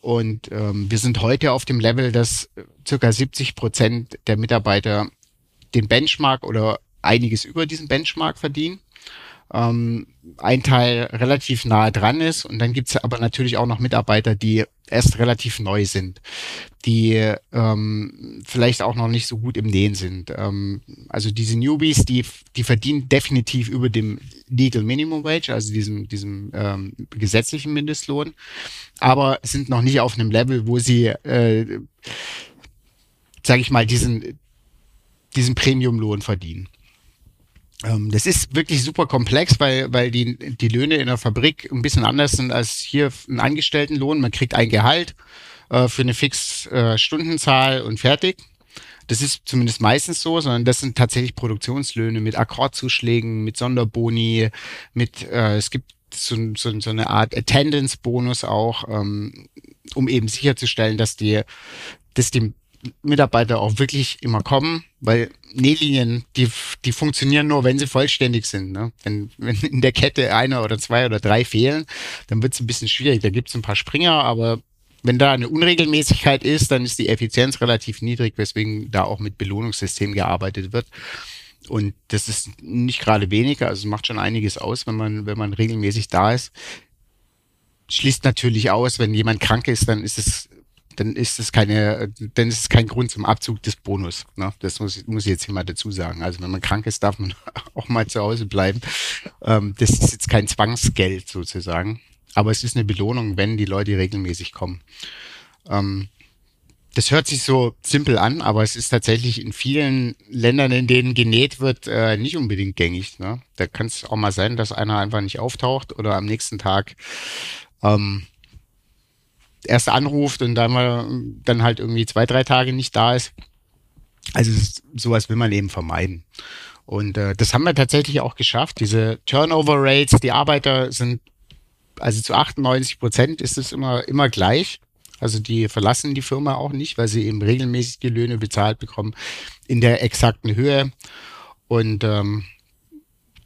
Und ähm, wir sind heute auf dem Level, dass circa 70 Prozent der Mitarbeiter den Benchmark oder einiges über diesen Benchmark verdienen. Ähm, ein Teil relativ nahe dran ist und dann gibt's aber natürlich auch noch Mitarbeiter, die erst relativ neu sind, die ähm, vielleicht auch noch nicht so gut im Nähen sind. Ähm, also diese Newbies, die, die verdienen definitiv über dem Legal Minimum Wage, also diesem, diesem ähm, gesetzlichen Mindestlohn, aber sind noch nicht auf einem Level, wo sie, äh, sage ich mal, diesen, diesen Premiumlohn verdienen. Ähm, das ist wirklich super komplex, weil, weil die, die Löhne in der Fabrik ein bisschen anders sind als hier ein Angestelltenlohn. Man kriegt ein Gehalt äh, für eine fix äh, und fertig. Das ist zumindest meistens so, sondern das sind tatsächlich Produktionslöhne mit Akkordzuschlägen, mit Sonderboni, mit äh, es gibt so, so, so eine Art Attendance-Bonus auch, ähm, um eben sicherzustellen, dass die, dass die Mitarbeiter auch wirklich immer kommen, weil Nählinien, die, die funktionieren nur, wenn sie vollständig sind. Ne? Wenn, wenn in der Kette einer oder zwei oder drei fehlen, dann wird es ein bisschen schwierig. Da gibt es ein paar Springer, aber wenn da eine Unregelmäßigkeit ist, dann ist die Effizienz relativ niedrig, weswegen da auch mit Belohnungssystem gearbeitet wird. Und das ist nicht gerade weniger, also macht schon einiges aus, wenn man, wenn man regelmäßig da ist. Schließt natürlich aus, wenn jemand krank ist, dann ist es dann ist es keine, dann ist es kein Grund zum Abzug des Bonus. Ne? Das muss, muss ich jetzt hier mal dazu sagen. Also wenn man krank ist, darf man auch mal zu Hause bleiben. Ähm, das ist jetzt kein Zwangsgeld sozusagen, aber es ist eine Belohnung, wenn die Leute regelmäßig kommen. Ähm, das hört sich so simpel an, aber es ist tatsächlich in vielen Ländern, in denen genäht wird, äh, nicht unbedingt gängig. Ne? Da kann es auch mal sein, dass einer einfach nicht auftaucht oder am nächsten Tag ähm, erst anruft und dann mal dann halt irgendwie zwei, drei Tage nicht da ist. Also sowas will man eben vermeiden. Und äh, das haben wir tatsächlich auch geschafft. Diese Turnover Rates, die Arbeiter sind, also zu 98 Prozent ist es immer, immer gleich. Also die verlassen die Firma auch nicht, weil sie eben regelmäßig die Löhne bezahlt bekommen in der exakten Höhe. Und ähm,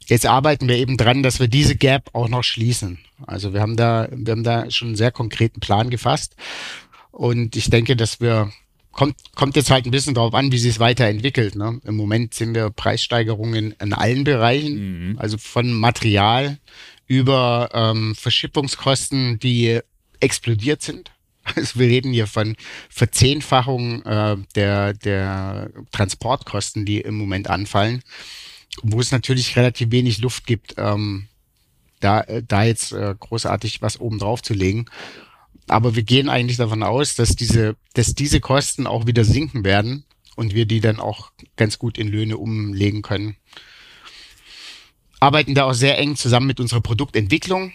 Jetzt arbeiten wir eben dran, dass wir diese Gap auch noch schließen. Also wir haben da, wir haben da schon einen sehr konkreten Plan gefasst. Und ich denke, dass wir, kommt, kommt jetzt halt ein bisschen darauf an, wie sich es weiterentwickelt. Ne? Im Moment sehen wir Preissteigerungen in allen Bereichen, mhm. also von Material über ähm, Verschippungskosten, die explodiert sind. Also wir reden hier von Verzehnfachung äh, der, der Transportkosten, die im Moment anfallen, wo es natürlich relativ wenig Luft gibt, ähm, da, äh, da jetzt äh, großartig was oben drauf zu legen. Aber wir gehen eigentlich davon aus, dass diese, dass diese Kosten auch wieder sinken werden und wir die dann auch ganz gut in Löhne umlegen können. Arbeiten da auch sehr eng zusammen mit unserer Produktentwicklung,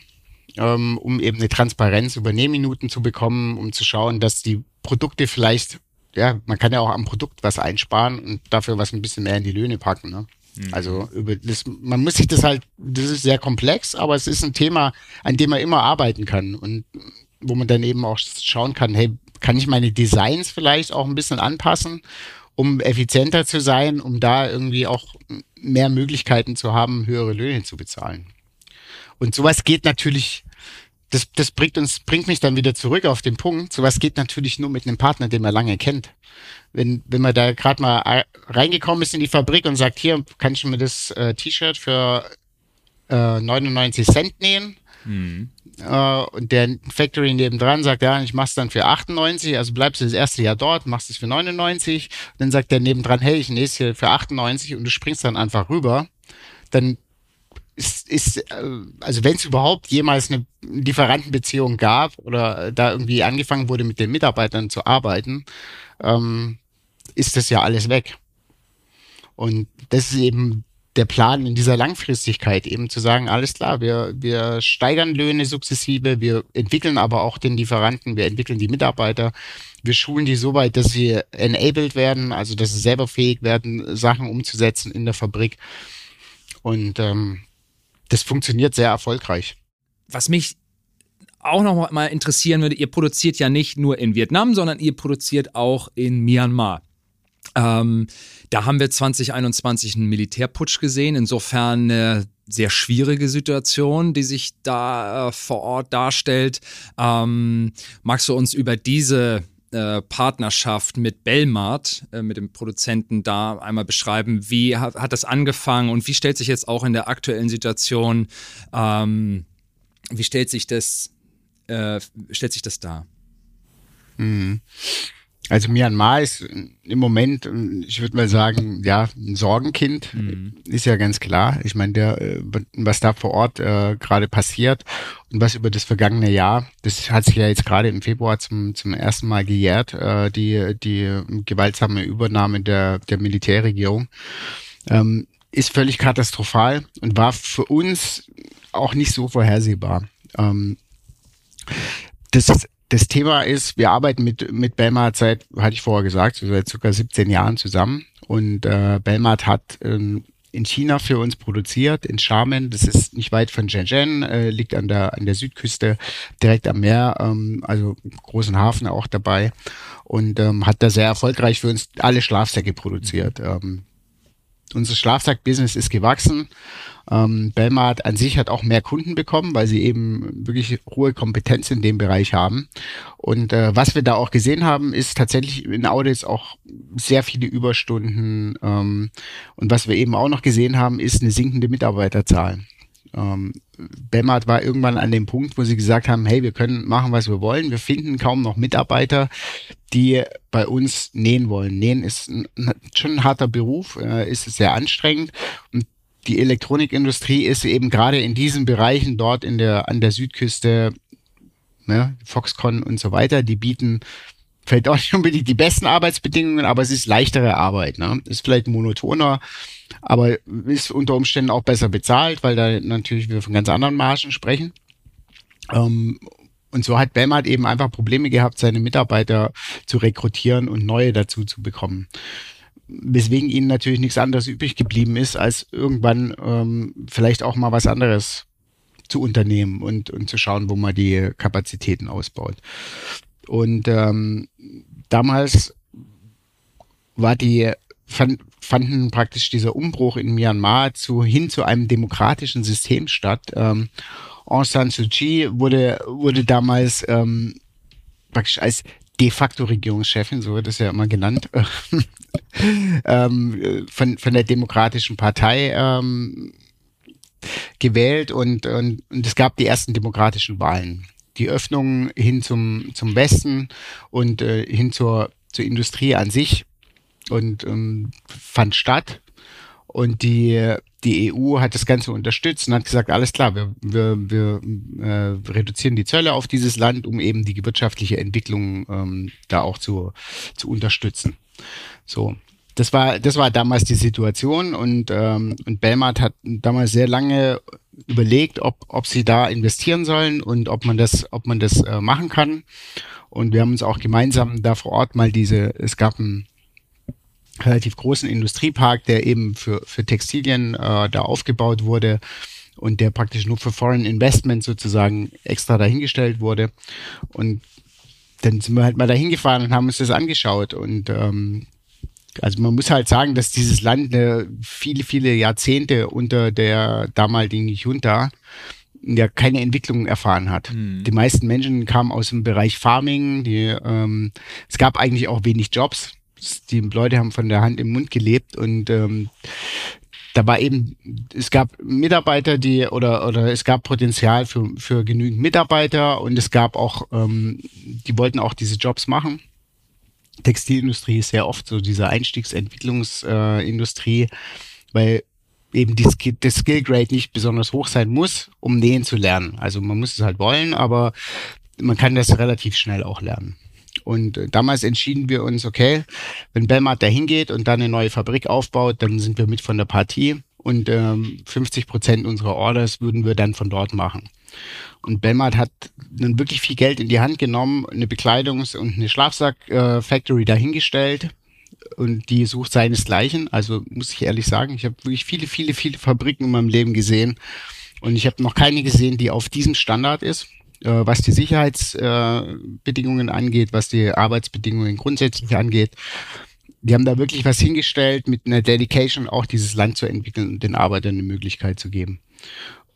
ähm, um eben eine Transparenz über Nähminuten zu bekommen, um zu schauen, dass die Produkte vielleicht, ja, man kann ja auch am Produkt was einsparen und dafür was ein bisschen mehr in die Löhne packen. Ne? Mhm. Also über das, man muss sich das halt, das ist sehr komplex, aber es ist ein Thema, an dem man immer arbeiten kann und wo man dann eben auch schauen kann, hey, kann ich meine Designs vielleicht auch ein bisschen anpassen, um effizienter zu sein, um da irgendwie auch mehr Möglichkeiten zu haben, höhere Löhne zu bezahlen. Und sowas geht natürlich, das, das bringt uns, bringt mich dann wieder zurück auf den Punkt. Sowas geht natürlich nur mit einem Partner, den man lange kennt. Wenn, wenn man da gerade mal reingekommen ist in die Fabrik und sagt, hier, kann ich mir das äh, T-Shirt für äh, 99 Cent nähen? Mhm. Äh, und der Factory nebendran sagt, ja, ich mach's dann für 98, also bleibst du das erste Jahr dort, machst es für 99. Und dann sagt der nebendran, hey, ich nähe es hier für 98 und du springst dann einfach rüber. Dann ist, ist äh, also wenn es überhaupt jemals eine Lieferantenbeziehung gab oder da irgendwie angefangen wurde, mit den Mitarbeitern zu arbeiten, ähm, ist das ja alles weg. Und das ist eben der Plan in dieser Langfristigkeit eben zu sagen, alles klar, wir, wir steigern Löhne sukzessive, wir entwickeln aber auch den Lieferanten, wir entwickeln die Mitarbeiter, wir schulen die so weit, dass sie enabled werden, also dass sie selber fähig werden, Sachen umzusetzen in der Fabrik. Und ähm, das funktioniert sehr erfolgreich. Was mich auch noch mal interessieren würde, ihr produziert ja nicht nur in Vietnam, sondern ihr produziert auch in Myanmar. Ähm, da haben wir 2021 einen Militärputsch gesehen. Insofern eine sehr schwierige Situation, die sich da äh, vor Ort darstellt. Ähm, magst du uns über diese äh, Partnerschaft mit Belmart, äh, mit dem Produzenten da einmal beschreiben. Wie hat, hat, das angefangen und wie stellt sich jetzt auch in der aktuellen Situation, ähm, wie stellt sich das, äh, stellt sich das dar? Mhm. Also Myanmar ist im Moment, ich würde mal sagen, ja, ein Sorgenkind, mhm. ist ja ganz klar. Ich meine, der, äh, was da vor Ort äh, gerade passiert und was über das vergangene Jahr, das hat sich ja jetzt gerade im Februar zum, zum ersten Mal gejährt, äh, die, die gewaltsame Übernahme der, der Militärregierung, ähm, ist völlig katastrophal und war für uns auch nicht so vorhersehbar. Ähm, das das Thema ist, wir arbeiten mit, mit Belmart seit, hatte ich vorher gesagt, seit circa 17 Jahren zusammen. Und äh, Belmart hat ähm, in China für uns produziert, in Xiamen. Das ist nicht weit von Shenzhen, äh, liegt an der, an der Südküste, direkt am Meer, ähm, also großen Hafen auch dabei. Und ähm, hat da sehr erfolgreich für uns alle Schlafsäcke produziert. Ähm, unser Schlafsack-Business ist gewachsen. Ähm, Belmart an sich hat auch mehr Kunden bekommen, weil sie eben wirklich hohe Kompetenz in dem Bereich haben. Und äh, was wir da auch gesehen haben, ist tatsächlich in Audits auch sehr viele Überstunden. Ähm, und was wir eben auch noch gesehen haben, ist eine sinkende Mitarbeiterzahl. Ähm, Bemmert war irgendwann an dem Punkt, wo sie gesagt haben, hey, wir können machen, was wir wollen. Wir finden kaum noch Mitarbeiter, die bei uns nähen wollen. Nähen ist ein, schon ein harter Beruf, äh, ist sehr anstrengend. Und die Elektronikindustrie ist eben gerade in diesen Bereichen dort in der, an der Südküste, ne, Foxconn und so weiter, die bieten vielleicht auch nicht unbedingt die besten Arbeitsbedingungen, aber es ist leichtere Arbeit. Ne? Ist vielleicht monotoner, aber ist unter Umständen auch besser bezahlt, weil da natürlich wir von ganz anderen Margen sprechen. Ähm, und so hat Belmart eben einfach Probleme gehabt, seine Mitarbeiter zu rekrutieren und neue dazu zu bekommen weswegen ihnen natürlich nichts anderes übrig geblieben ist, als irgendwann ähm, vielleicht auch mal was anderes zu unternehmen und, und zu schauen, wo man die Kapazitäten ausbaut. Und ähm, damals war die fand, fanden praktisch dieser Umbruch in Myanmar zu hin zu einem demokratischen System statt. Ähm, Aung San Suu Kyi wurde wurde damals ähm, praktisch als de facto Regierungschefin, so wird es ja immer genannt, ähm, von, von der Demokratischen Partei ähm, gewählt und, und, und es gab die ersten demokratischen Wahlen. die Öffnung hin zum, zum Westen und äh, hin zur, zur Industrie an sich und ähm, fand statt. Und die, die EU hat das Ganze unterstützt und hat gesagt, alles klar, wir, wir, wir äh, reduzieren die Zölle auf dieses Land, um eben die wirtschaftliche Entwicklung ähm, da auch zu, zu unterstützen. So. Das war, das war damals die Situation und, ähm, und Belmart hat damals sehr lange überlegt, ob, ob sie da investieren sollen und ob man das, ob man das äh, machen kann. Und wir haben uns auch gemeinsam da vor Ort mal diese, es gab einen relativ großen Industriepark, der eben für, für Textilien äh, da aufgebaut wurde und der praktisch nur für Foreign Investment sozusagen extra dahingestellt wurde. Und dann sind wir halt mal dahin gefahren und haben uns das angeschaut und ähm, also man muss halt sagen, dass dieses Land äh, viele, viele Jahrzehnte unter der damaligen Junta ja keine Entwicklung erfahren hat. Mhm. Die meisten Menschen kamen aus dem Bereich Farming, die, ähm, es gab eigentlich auch wenig Jobs. Die Leute haben von der Hand im Mund gelebt und ähm, da war eben, es gab Mitarbeiter, die oder oder es gab Potenzial für, für genügend Mitarbeiter und es gab auch, ähm, die wollten auch diese Jobs machen. Textilindustrie ist sehr oft so diese Einstiegsentwicklungsindustrie, äh, weil eben die, das Skill Grade nicht besonders hoch sein muss, um nähen zu lernen. Also man muss es halt wollen, aber man kann das relativ schnell auch lernen. Und äh, damals entschieden wir uns, okay, wenn Belmart da hingeht und dann eine neue Fabrik aufbaut, dann sind wir mit von der Partie und ähm, 50 Prozent unserer Orders würden wir dann von dort machen. Und Belmart hat dann wirklich viel Geld in die Hand genommen, eine Bekleidungs- und eine Schlafsack-Factory dahingestellt und die sucht seinesgleichen. Also muss ich ehrlich sagen, ich habe wirklich viele, viele, viele Fabriken in meinem Leben gesehen und ich habe noch keine gesehen, die auf diesem Standard ist, äh, was die Sicherheitsbedingungen äh, angeht, was die Arbeitsbedingungen grundsätzlich angeht. Die haben da wirklich was hingestellt mit einer Dedication, auch dieses Land zu entwickeln und den Arbeitern eine Möglichkeit zu geben.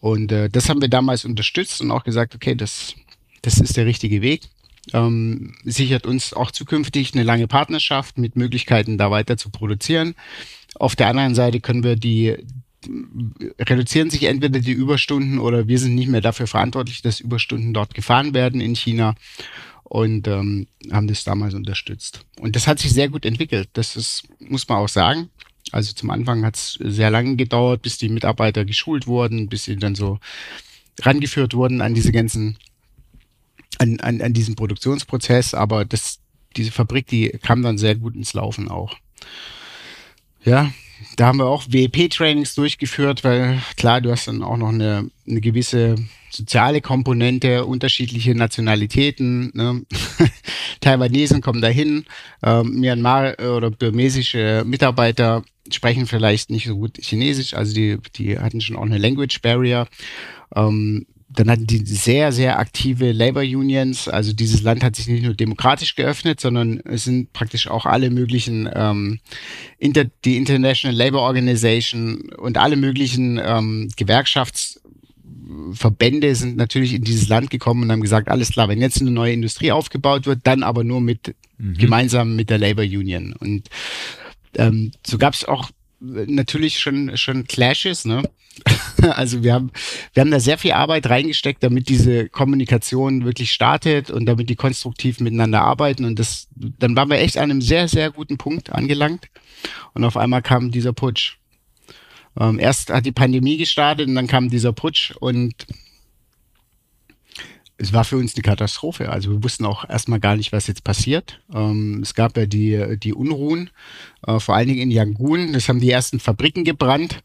Und äh, das haben wir damals unterstützt und auch gesagt, okay, das, das ist der richtige Weg. Ähm, sichert uns auch zukünftig eine lange Partnerschaft mit Möglichkeiten, da weiter zu produzieren. Auf der anderen Seite können wir die reduzieren sich entweder die Überstunden oder wir sind nicht mehr dafür verantwortlich, dass Überstunden dort gefahren werden in China und ähm, haben das damals unterstützt. Und das hat sich sehr gut entwickelt. Das ist, muss man auch sagen. Also zum Anfang hat es sehr lange gedauert, bis die Mitarbeiter geschult wurden, bis sie dann so rangeführt wurden an diese ganzen, an, an, an diesen Produktionsprozess. Aber das, diese Fabrik, die kam dann sehr gut ins Laufen auch. Ja, da haben wir auch WEP-Trainings durchgeführt, weil klar, du hast dann auch noch eine, eine gewisse soziale Komponente, unterschiedliche Nationalitäten. Ne? Taiwanesen kommen dahin, ähm, Myanmar äh, oder burmesische Mitarbeiter sprechen vielleicht nicht so gut Chinesisch, also die, die hatten schon auch eine Language Barrier. Ähm, dann hatten die sehr, sehr aktive Labor Unions. Also dieses Land hat sich nicht nur demokratisch geöffnet, sondern es sind praktisch auch alle möglichen, ähm, inter, die International Labor Organization und alle möglichen ähm, Gewerkschaftsverbände sind natürlich in dieses Land gekommen und haben gesagt, alles klar, wenn jetzt eine neue Industrie aufgebaut wird, dann aber nur mit mhm. gemeinsam mit der Labor Union. Und ähm, so gab es auch natürlich schon schon Clashes, ne? Also wir haben wir haben da sehr viel Arbeit reingesteckt, damit diese Kommunikation wirklich startet und damit die konstruktiv miteinander arbeiten und das dann waren wir echt an einem sehr sehr guten Punkt angelangt und auf einmal kam dieser Putsch. Ähm, erst hat die Pandemie gestartet und dann kam dieser Putsch und es war für uns eine Katastrophe. Also wir wussten auch erstmal gar nicht, was jetzt passiert. Ähm, es gab ja die, die Unruhen, äh, vor allen Dingen in Yangon. Das haben die ersten Fabriken gebrannt.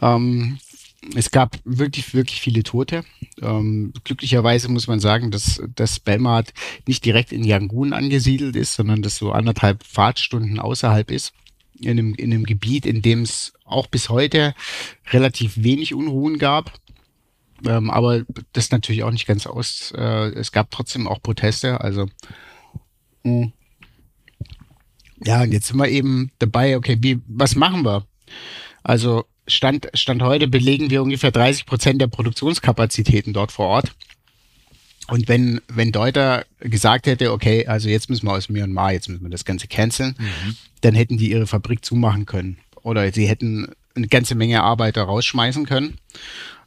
Ähm, es gab wirklich, wirklich viele Tote. Ähm, glücklicherweise muss man sagen, dass, dass Belmart nicht direkt in Yangon angesiedelt ist, sondern dass so anderthalb Fahrtstunden außerhalb ist. In einem, in einem Gebiet, in dem es auch bis heute relativ wenig Unruhen gab. Ähm, aber das natürlich auch nicht ganz aus. Äh, es gab trotzdem auch Proteste. Also mh. ja, und jetzt sind wir eben dabei. Okay, wie was machen wir? Also Stand Stand heute belegen wir ungefähr 30 Prozent der Produktionskapazitäten dort vor Ort. Und wenn, wenn Deuter gesagt hätte, okay, also jetzt müssen wir aus Myanmar, jetzt müssen wir das Ganze canceln, mhm. dann hätten die ihre Fabrik zumachen können. Oder sie hätten eine ganze Menge Arbeiter rausschmeißen können.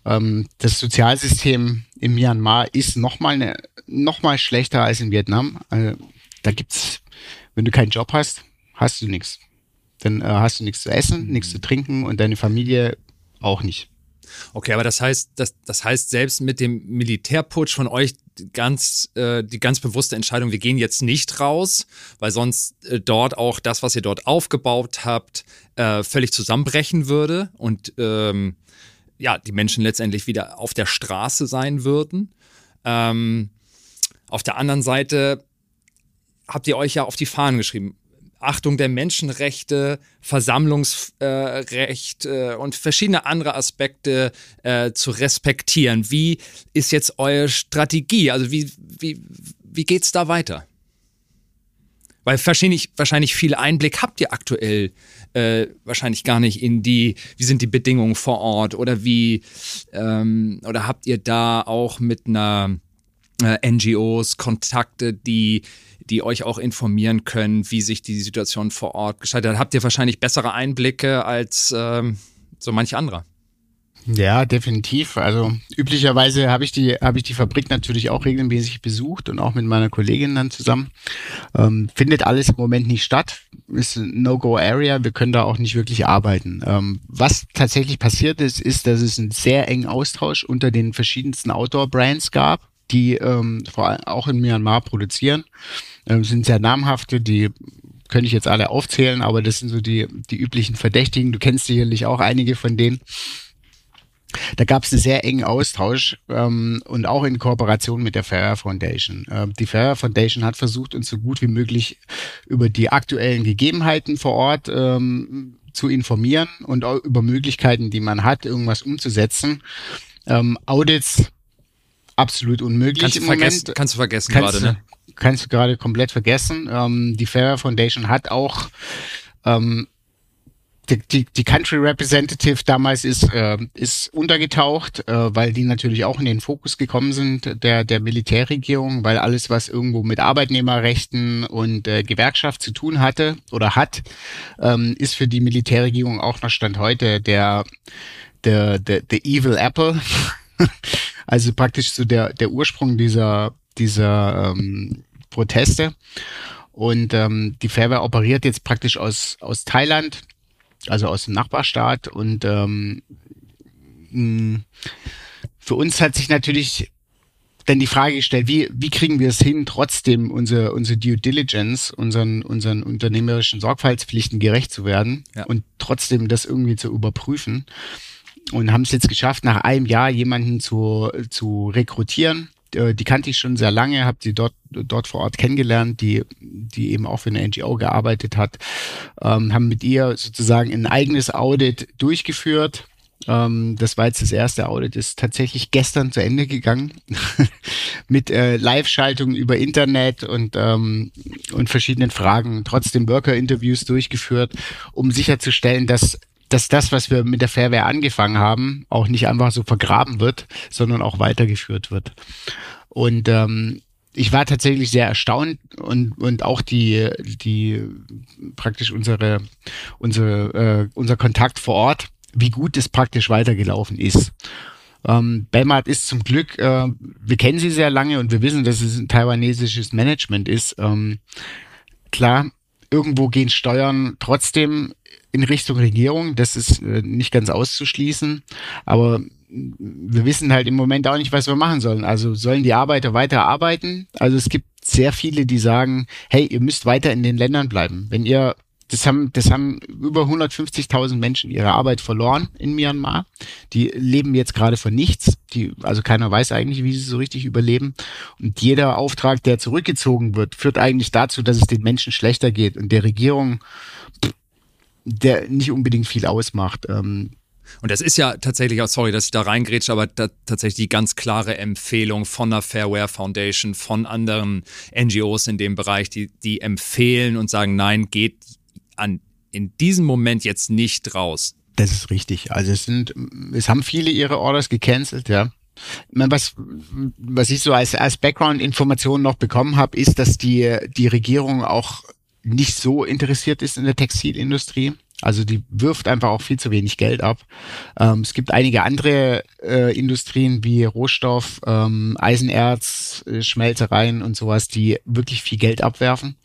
Ähm, das Sozialsystem in Myanmar ist nochmal ne, noch mal schlechter als in Vietnam. Also, da gibt's, wenn du keinen Job hast, hast du nichts. Dann äh, hast du nichts zu essen, nichts zu trinken und deine Familie auch nicht. Okay, aber das heißt, das, das heißt, selbst mit dem Militärputsch von euch ganz äh, die ganz bewusste Entscheidung, wir gehen jetzt nicht raus, weil sonst äh, dort auch das, was ihr dort aufgebaut habt, äh, völlig zusammenbrechen würde und ähm, ja, die Menschen letztendlich wieder auf der Straße sein würden. Ähm, auf der anderen Seite habt ihr euch ja auf die Fahnen geschrieben. Achtung der Menschenrechte, Versammlungsrecht äh, äh, und verschiedene andere Aspekte äh, zu respektieren. Wie ist jetzt eure Strategie? Also wie, wie, wie geht's da weiter? Weil wahrscheinlich, wahrscheinlich viel Einblick habt ihr aktuell äh, wahrscheinlich gar nicht in die, wie sind die Bedingungen vor Ort oder wie, ähm, oder habt ihr da auch mit einer äh, NGOs Kontakte, die die euch auch informieren können, wie sich die Situation vor Ort gestaltet. Habt ihr wahrscheinlich bessere Einblicke als ähm, so manch anderer? Ja, definitiv. Also üblicherweise habe ich die habe ich die Fabrik natürlich auch regelmäßig besucht und auch mit meiner Kollegin dann zusammen. Ähm, findet alles im Moment nicht statt. Ist No-Go-Area. Wir können da auch nicht wirklich arbeiten. Ähm, was tatsächlich passiert ist, ist, dass es einen sehr engen Austausch unter den verschiedensten Outdoor-Brands gab, die ähm, vor allem auch in Myanmar produzieren. Ähm, sind sehr namhafte, die könnte ich jetzt alle aufzählen, aber das sind so die, die üblichen Verdächtigen. Du kennst sicherlich auch einige von denen. Da gab es einen sehr engen Austausch ähm, und auch in Kooperation mit der Fair Foundation. Ähm, die Fair Foundation hat versucht, uns so gut wie möglich über die aktuellen Gegebenheiten vor Ort ähm, zu informieren und auch über Möglichkeiten, die man hat, irgendwas umzusetzen. Ähm, Audits absolut unmöglich kannst im Moment. Kannst du vergessen kannst, gerade, ne? Kannst du gerade komplett vergessen. Ähm, die Fair Foundation hat auch ähm, die, die, die Country Representative damals ist, äh, ist untergetaucht, äh, weil die natürlich auch in den Fokus gekommen sind der, der Militärregierung, weil alles, was irgendwo mit Arbeitnehmerrechten und äh, Gewerkschaft zu tun hatte oder hat, ähm, ist für die Militärregierung auch noch Stand heute der, der, der, der Evil Apple. also praktisch so der, der Ursprung dieser, dieser ähm, Proteste. Und ähm, die Fairwehr operiert jetzt praktisch aus, aus Thailand also aus dem Nachbarstaat. Und ähm, für uns hat sich natürlich dann die Frage gestellt, wie, wie kriegen wir es hin, trotzdem unsere, unsere Due Diligence, unseren, unseren unternehmerischen Sorgfaltspflichten gerecht zu werden ja. und trotzdem das irgendwie zu überprüfen. Und haben es jetzt geschafft, nach einem Jahr jemanden zu, zu rekrutieren, die kannte ich schon sehr lange, habe sie dort, dort vor Ort kennengelernt, die, die eben auch für eine NGO gearbeitet hat, ähm, haben mit ihr sozusagen ein eigenes Audit durchgeführt. Ähm, das war jetzt das erste Audit, ist tatsächlich gestern zu Ende gegangen mit äh, Live-Schaltungen über Internet und, ähm, und verschiedenen Fragen, trotzdem Worker-Interviews durchgeführt, um sicherzustellen, dass dass das, was wir mit der Fairwehr angefangen haben, auch nicht einfach so vergraben wird, sondern auch weitergeführt wird. Und ähm, ich war tatsächlich sehr erstaunt und, und auch die, die praktisch unsere, unsere, äh, unser Kontakt vor Ort, wie gut es praktisch weitergelaufen ist. Ähm, Belmart ist zum Glück, äh, wir kennen sie sehr lange und wir wissen, dass es ein taiwanesisches Management ist. Ähm, klar, irgendwo gehen Steuern trotzdem in Richtung Regierung. Das ist äh, nicht ganz auszuschließen. Aber wir wissen halt im Moment auch nicht, was wir machen sollen. Also sollen die Arbeiter weiter arbeiten? Also es gibt sehr viele, die sagen, hey, ihr müsst weiter in den Ländern bleiben. Wenn ihr das haben, das haben über 150.000 Menschen ihre Arbeit verloren in Myanmar. Die leben jetzt gerade von nichts. Die, also keiner weiß eigentlich, wie sie so richtig überleben. Und jeder Auftrag, der zurückgezogen wird, führt eigentlich dazu, dass es den Menschen schlechter geht und der Regierung, der nicht unbedingt viel ausmacht. Ähm, und das ist ja tatsächlich auch, sorry, dass ich da reingrätsche, aber da, tatsächlich die ganz klare Empfehlung von der Fairware Foundation, von anderen NGOs in dem Bereich, die, die empfehlen und sagen, nein, geht an, in diesem Moment jetzt nicht raus. Das ist richtig. Also es sind, es haben viele ihre Orders gecancelt, ja. Was, was ich so als, als Background-Information noch bekommen habe, ist, dass die, die Regierung auch nicht so interessiert ist in der Textilindustrie. Also die wirft einfach auch viel zu wenig Geld ab. Ähm, es gibt einige andere äh, Industrien wie Rohstoff, ähm, Eisenerz, äh, Schmelzereien und sowas, die wirklich viel Geld abwerfen.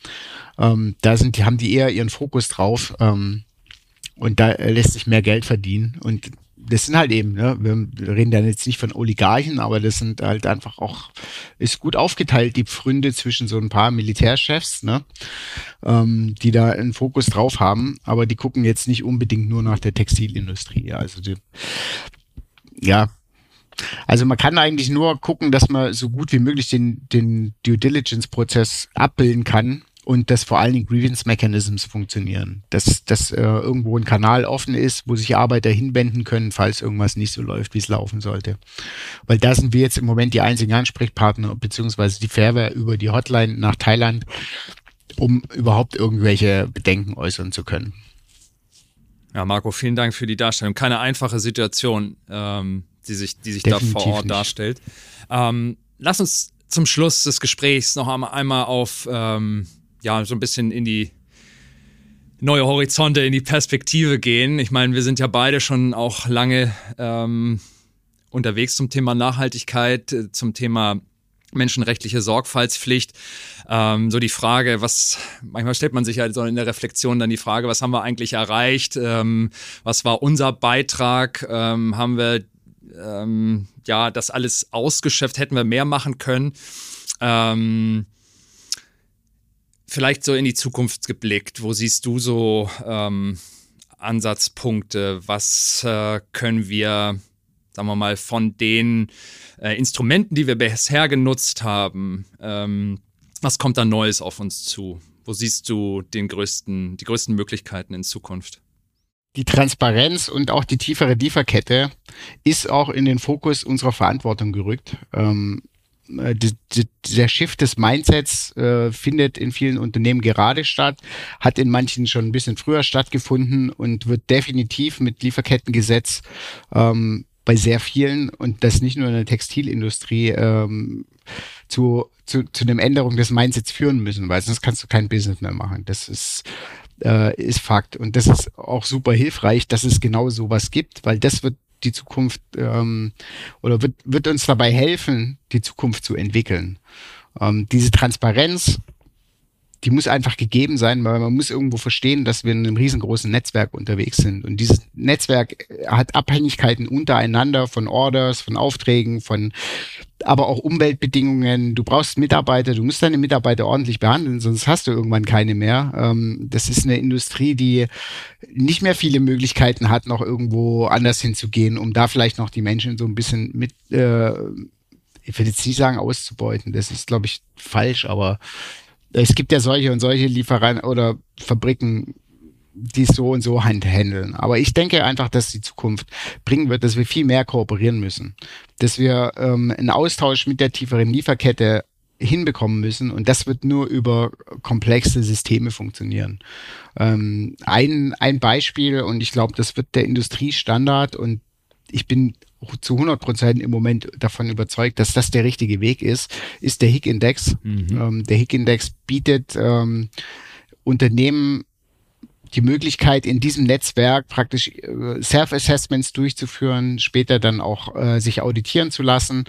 Ähm, da sind, haben die eher ihren Fokus drauf. Ähm, und da lässt sich mehr Geld verdienen. Und das sind halt eben, ne, wir reden dann jetzt nicht von Oligarchen, aber das sind halt einfach auch, ist gut aufgeteilt, die Pfründe zwischen so ein paar Militärchefs, ne, ähm, die da einen Fokus drauf haben, aber die gucken jetzt nicht unbedingt nur nach der Textilindustrie. Also die, ja, also man kann eigentlich nur gucken, dass man so gut wie möglich den, den Due Diligence-Prozess abbilden kann und dass vor allen Dingen Grievance Mechanisms funktionieren. Dass, dass äh, irgendwo ein Kanal offen ist, wo sich Arbeiter hinwenden können, falls irgendwas nicht so läuft, wie es laufen sollte. Weil da sind wir jetzt im Moment die einzigen Ansprechpartner, beziehungsweise die Fairware über die Hotline nach Thailand, um überhaupt irgendwelche Bedenken äußern zu können. Ja, Marco, vielen Dank für die Darstellung. Keine einfache Situation, ähm, die sich, die sich da vor Ort nicht. darstellt. Ähm, lass uns zum Schluss des Gesprächs noch einmal auf ähm, ja, so ein bisschen in die neue Horizonte, in die Perspektive gehen. Ich meine, wir sind ja beide schon auch lange ähm, unterwegs zum Thema Nachhaltigkeit, äh, zum Thema menschenrechtliche Sorgfaltspflicht. Ähm, so die Frage, was, manchmal stellt man sich halt so in der Reflexion dann die Frage, was haben wir eigentlich erreicht? Ähm, was war unser Beitrag? Ähm, haben wir ähm, ja das alles ausgeschöpft? Hätten wir mehr machen können? Ähm, vielleicht so in die Zukunft geblickt, wo siehst du so ähm, Ansatzpunkte? Was äh, können wir, sagen wir mal, von den äh, Instrumenten, die wir bisher genutzt haben, ähm, was kommt da Neues auf uns zu? Wo siehst du den größten, die größten Möglichkeiten in Zukunft? Die Transparenz und auch die tiefere Lieferkette ist auch in den Fokus unserer Verantwortung gerückt. Ähm, äh, der Shift des Mindsets äh, findet in vielen Unternehmen gerade statt, hat in manchen schon ein bisschen früher stattgefunden und wird definitiv mit Lieferkettengesetz ähm, bei sehr vielen und das nicht nur in der Textilindustrie ähm, zu, zu, zu einer Änderung des Mindsets führen müssen, weil sonst kannst du kein Business mehr machen. Das ist äh, ist Fakt. Und das ist auch super hilfreich, dass es genau sowas gibt, weil das wird die Zukunft ähm, oder wird, wird uns dabei helfen, die Zukunft zu entwickeln. Ähm, diese Transparenz die muss einfach gegeben sein, weil man muss irgendwo verstehen, dass wir in einem riesengroßen Netzwerk unterwegs sind. Und dieses Netzwerk hat Abhängigkeiten untereinander von Orders, von Aufträgen, von aber auch Umweltbedingungen. Du brauchst Mitarbeiter, du musst deine Mitarbeiter ordentlich behandeln, sonst hast du irgendwann keine mehr. Ähm, das ist eine Industrie, die nicht mehr viele Möglichkeiten hat, noch irgendwo anders hinzugehen, um da vielleicht noch die Menschen so ein bisschen mit, äh, ich will jetzt nicht sagen auszubeuten, das ist, glaube ich, falsch, aber es gibt ja solche und solche Lieferanten oder Fabriken, die so und so handeln. Aber ich denke einfach, dass die Zukunft bringen wird, dass wir viel mehr kooperieren müssen. Dass wir ähm, einen Austausch mit der tieferen Lieferkette hinbekommen müssen und das wird nur über komplexe Systeme funktionieren. Ähm, ein, ein Beispiel und ich glaube, das wird der Industriestandard und ich bin zu 100 Prozent im Moment davon überzeugt, dass das der richtige Weg ist, ist der HIC-Index. Mhm. Ähm, der HIC-Index bietet ähm, Unternehmen die Möglichkeit, in diesem Netzwerk praktisch äh, Self-Assessments durchzuführen, später dann auch äh, sich auditieren zu lassen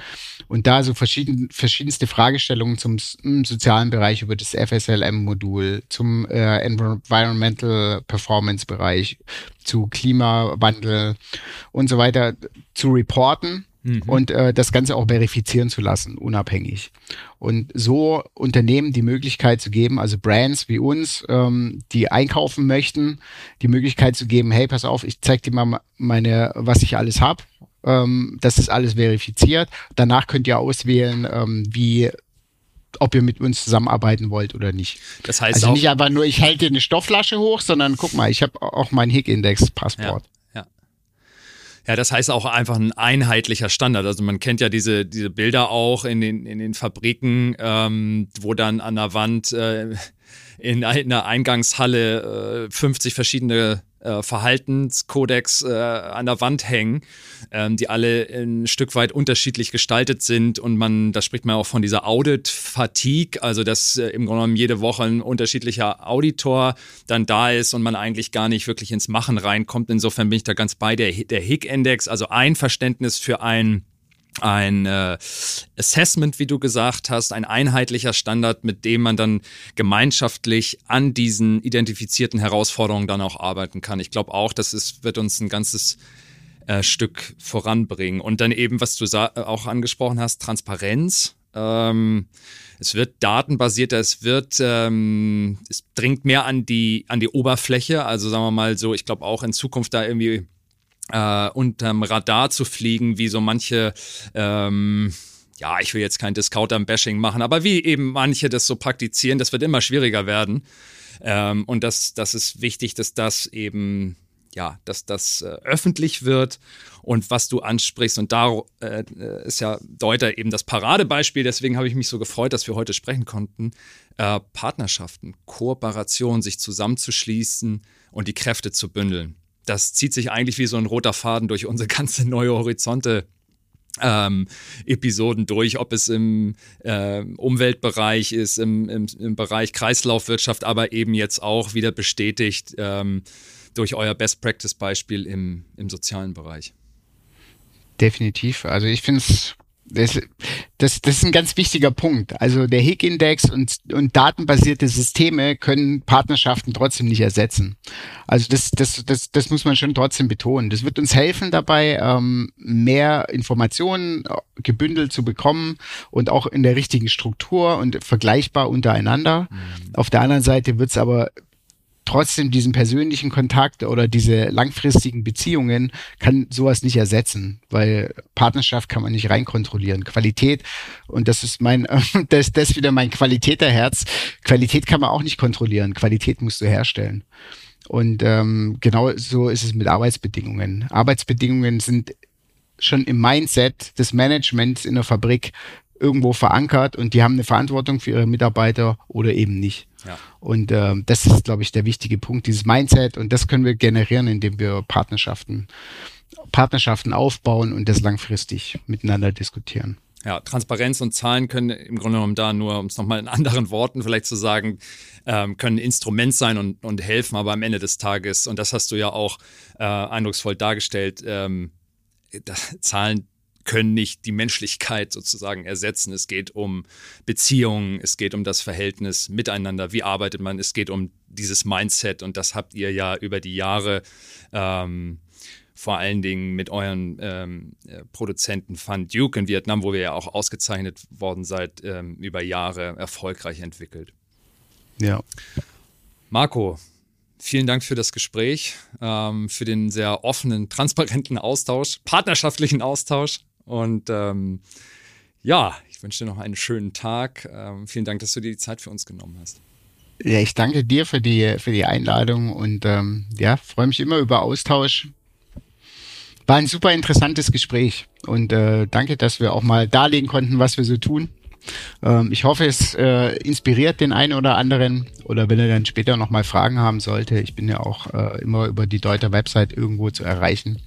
und da so verschieden, verschiedenste Fragestellungen zum sozialen Bereich über das FSLM-Modul, zum äh, Environmental Performance-Bereich, zu Klimawandel und so weiter zu reporten mhm. und äh, das Ganze auch verifizieren zu lassen, unabhängig. Und so Unternehmen die Möglichkeit zu geben, also Brands wie uns, ähm, die einkaufen möchten, die Möglichkeit zu geben, hey, pass auf, ich zeig dir mal meine, was ich alles habe. Ähm, das ist alles verifiziert. Danach könnt ihr auswählen, ähm, wie ob ihr mit uns zusammenarbeiten wollt oder nicht. Das heißt also nicht aber nur, ich halte dir eine Stoffflasche hoch, sondern guck mal, ich habe auch mein HIG-Index-Passport. Ja. Ja, das heißt auch einfach ein einheitlicher Standard. Also man kennt ja diese, diese Bilder auch in den, in den Fabriken, ähm, wo dann an der Wand äh, in einer Eingangshalle äh, 50 verschiedene äh, Verhaltenskodex äh, an der Wand hängen, ähm, die alle ein Stück weit unterschiedlich gestaltet sind und man, da spricht man auch von dieser Audit-Fatigue, also dass äh, im Grunde genommen jede Woche ein unterschiedlicher Auditor dann da ist und man eigentlich gar nicht wirklich ins Machen reinkommt. Insofern bin ich da ganz bei der, der HIG-Index, also ein Verständnis für ein ein äh, Assessment, wie du gesagt hast, ein einheitlicher Standard, mit dem man dann gemeinschaftlich an diesen identifizierten Herausforderungen dann auch arbeiten kann. Ich glaube auch, das ist, wird uns ein ganzes äh, Stück voranbringen. Und dann eben, was du auch angesprochen hast, Transparenz. Ähm, es wird datenbasierter, es wird, ähm, es dringt mehr an die, an die Oberfläche. Also sagen wir mal so, ich glaube auch in Zukunft da irgendwie äh, unterm Radar zu fliegen, wie so manche, ähm, ja, ich will jetzt kein Discounter-Bashing machen, aber wie eben manche das so praktizieren, das wird immer schwieriger werden. Ähm, und das, das ist wichtig, dass das eben, ja, dass das äh, öffentlich wird und was du ansprichst. Und da äh, ist ja Deuter eben das Paradebeispiel. Deswegen habe ich mich so gefreut, dass wir heute sprechen konnten. Äh, Partnerschaften, Kooperation, sich zusammenzuschließen und die Kräfte zu bündeln das zieht sich eigentlich wie so ein roter Faden durch unsere ganze neue Horizonte ähm, Episoden durch, ob es im äh, Umweltbereich ist, im, im, im, Bereich Kreislaufwirtschaft, aber eben jetzt auch wieder bestätigt ähm, durch euer Best Practice Beispiel im, im sozialen Bereich. Definitiv. Also ich finde es das, das, das ist ein ganz wichtiger Punkt. Also der Higg-Index und, und datenbasierte Systeme können Partnerschaften trotzdem nicht ersetzen. Also das, das, das, das muss man schon trotzdem betonen. Das wird uns helfen dabei, ähm, mehr Informationen gebündelt zu bekommen und auch in der richtigen Struktur und vergleichbar untereinander. Mhm. Auf der anderen Seite wird es aber trotzdem diesen persönlichen Kontakt oder diese langfristigen Beziehungen kann sowas nicht ersetzen, weil Partnerschaft kann man nicht reinkontrollieren. Qualität, und das ist mein, das, das wieder mein Qualitäterherz, Qualität kann man auch nicht kontrollieren. Qualität musst du herstellen. Und ähm, genau so ist es mit Arbeitsbedingungen. Arbeitsbedingungen sind schon im Mindset des Managements in der Fabrik irgendwo verankert und die haben eine Verantwortung für ihre Mitarbeiter oder eben nicht. Ja. Und äh, das ist, glaube ich, der wichtige Punkt, dieses Mindset und das können wir generieren, indem wir Partnerschaften, Partnerschaften aufbauen und das langfristig miteinander diskutieren. Ja, Transparenz und Zahlen können im Grunde genommen da nur, um es nochmal in anderen Worten vielleicht zu sagen, ähm, können Instrument sein und, und helfen, aber am Ende des Tages, und das hast du ja auch äh, eindrucksvoll dargestellt, ähm, das, Zahlen können nicht die Menschlichkeit sozusagen ersetzen. Es geht um Beziehungen, es geht um das Verhältnis miteinander, wie arbeitet man, es geht um dieses Mindset und das habt ihr ja über die Jahre ähm, vor allen Dingen mit euren ähm, äh, Produzenten Fun Duke in Vietnam, wo wir ja auch ausgezeichnet worden seid, ähm, über Jahre erfolgreich entwickelt. Ja. Marco, Vielen Dank für das Gespräch, ähm, für den sehr offenen, transparenten Austausch, partnerschaftlichen Austausch. Und ähm, ja, ich wünsche dir noch einen schönen Tag. Ähm, vielen Dank, dass du dir die Zeit für uns genommen hast. Ja, ich danke dir für die, für die Einladung und ähm, ja, freue mich immer über Austausch. War ein super interessantes Gespräch und äh, danke, dass wir auch mal darlegen konnten, was wir so tun. Ähm, ich hoffe, es äh, inspiriert den einen oder anderen oder wenn er dann später nochmal Fragen haben sollte. Ich bin ja auch äh, immer über die Deuter Website irgendwo zu erreichen.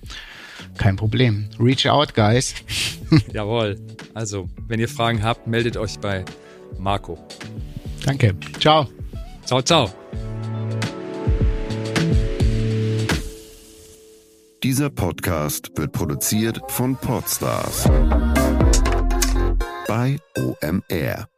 Kein Problem. Reach out, guys. Jawohl. Also, wenn ihr Fragen habt, meldet euch bei Marco. Danke. Ciao. Ciao, ciao. Dieser Podcast wird produziert von Podstars bei OMR.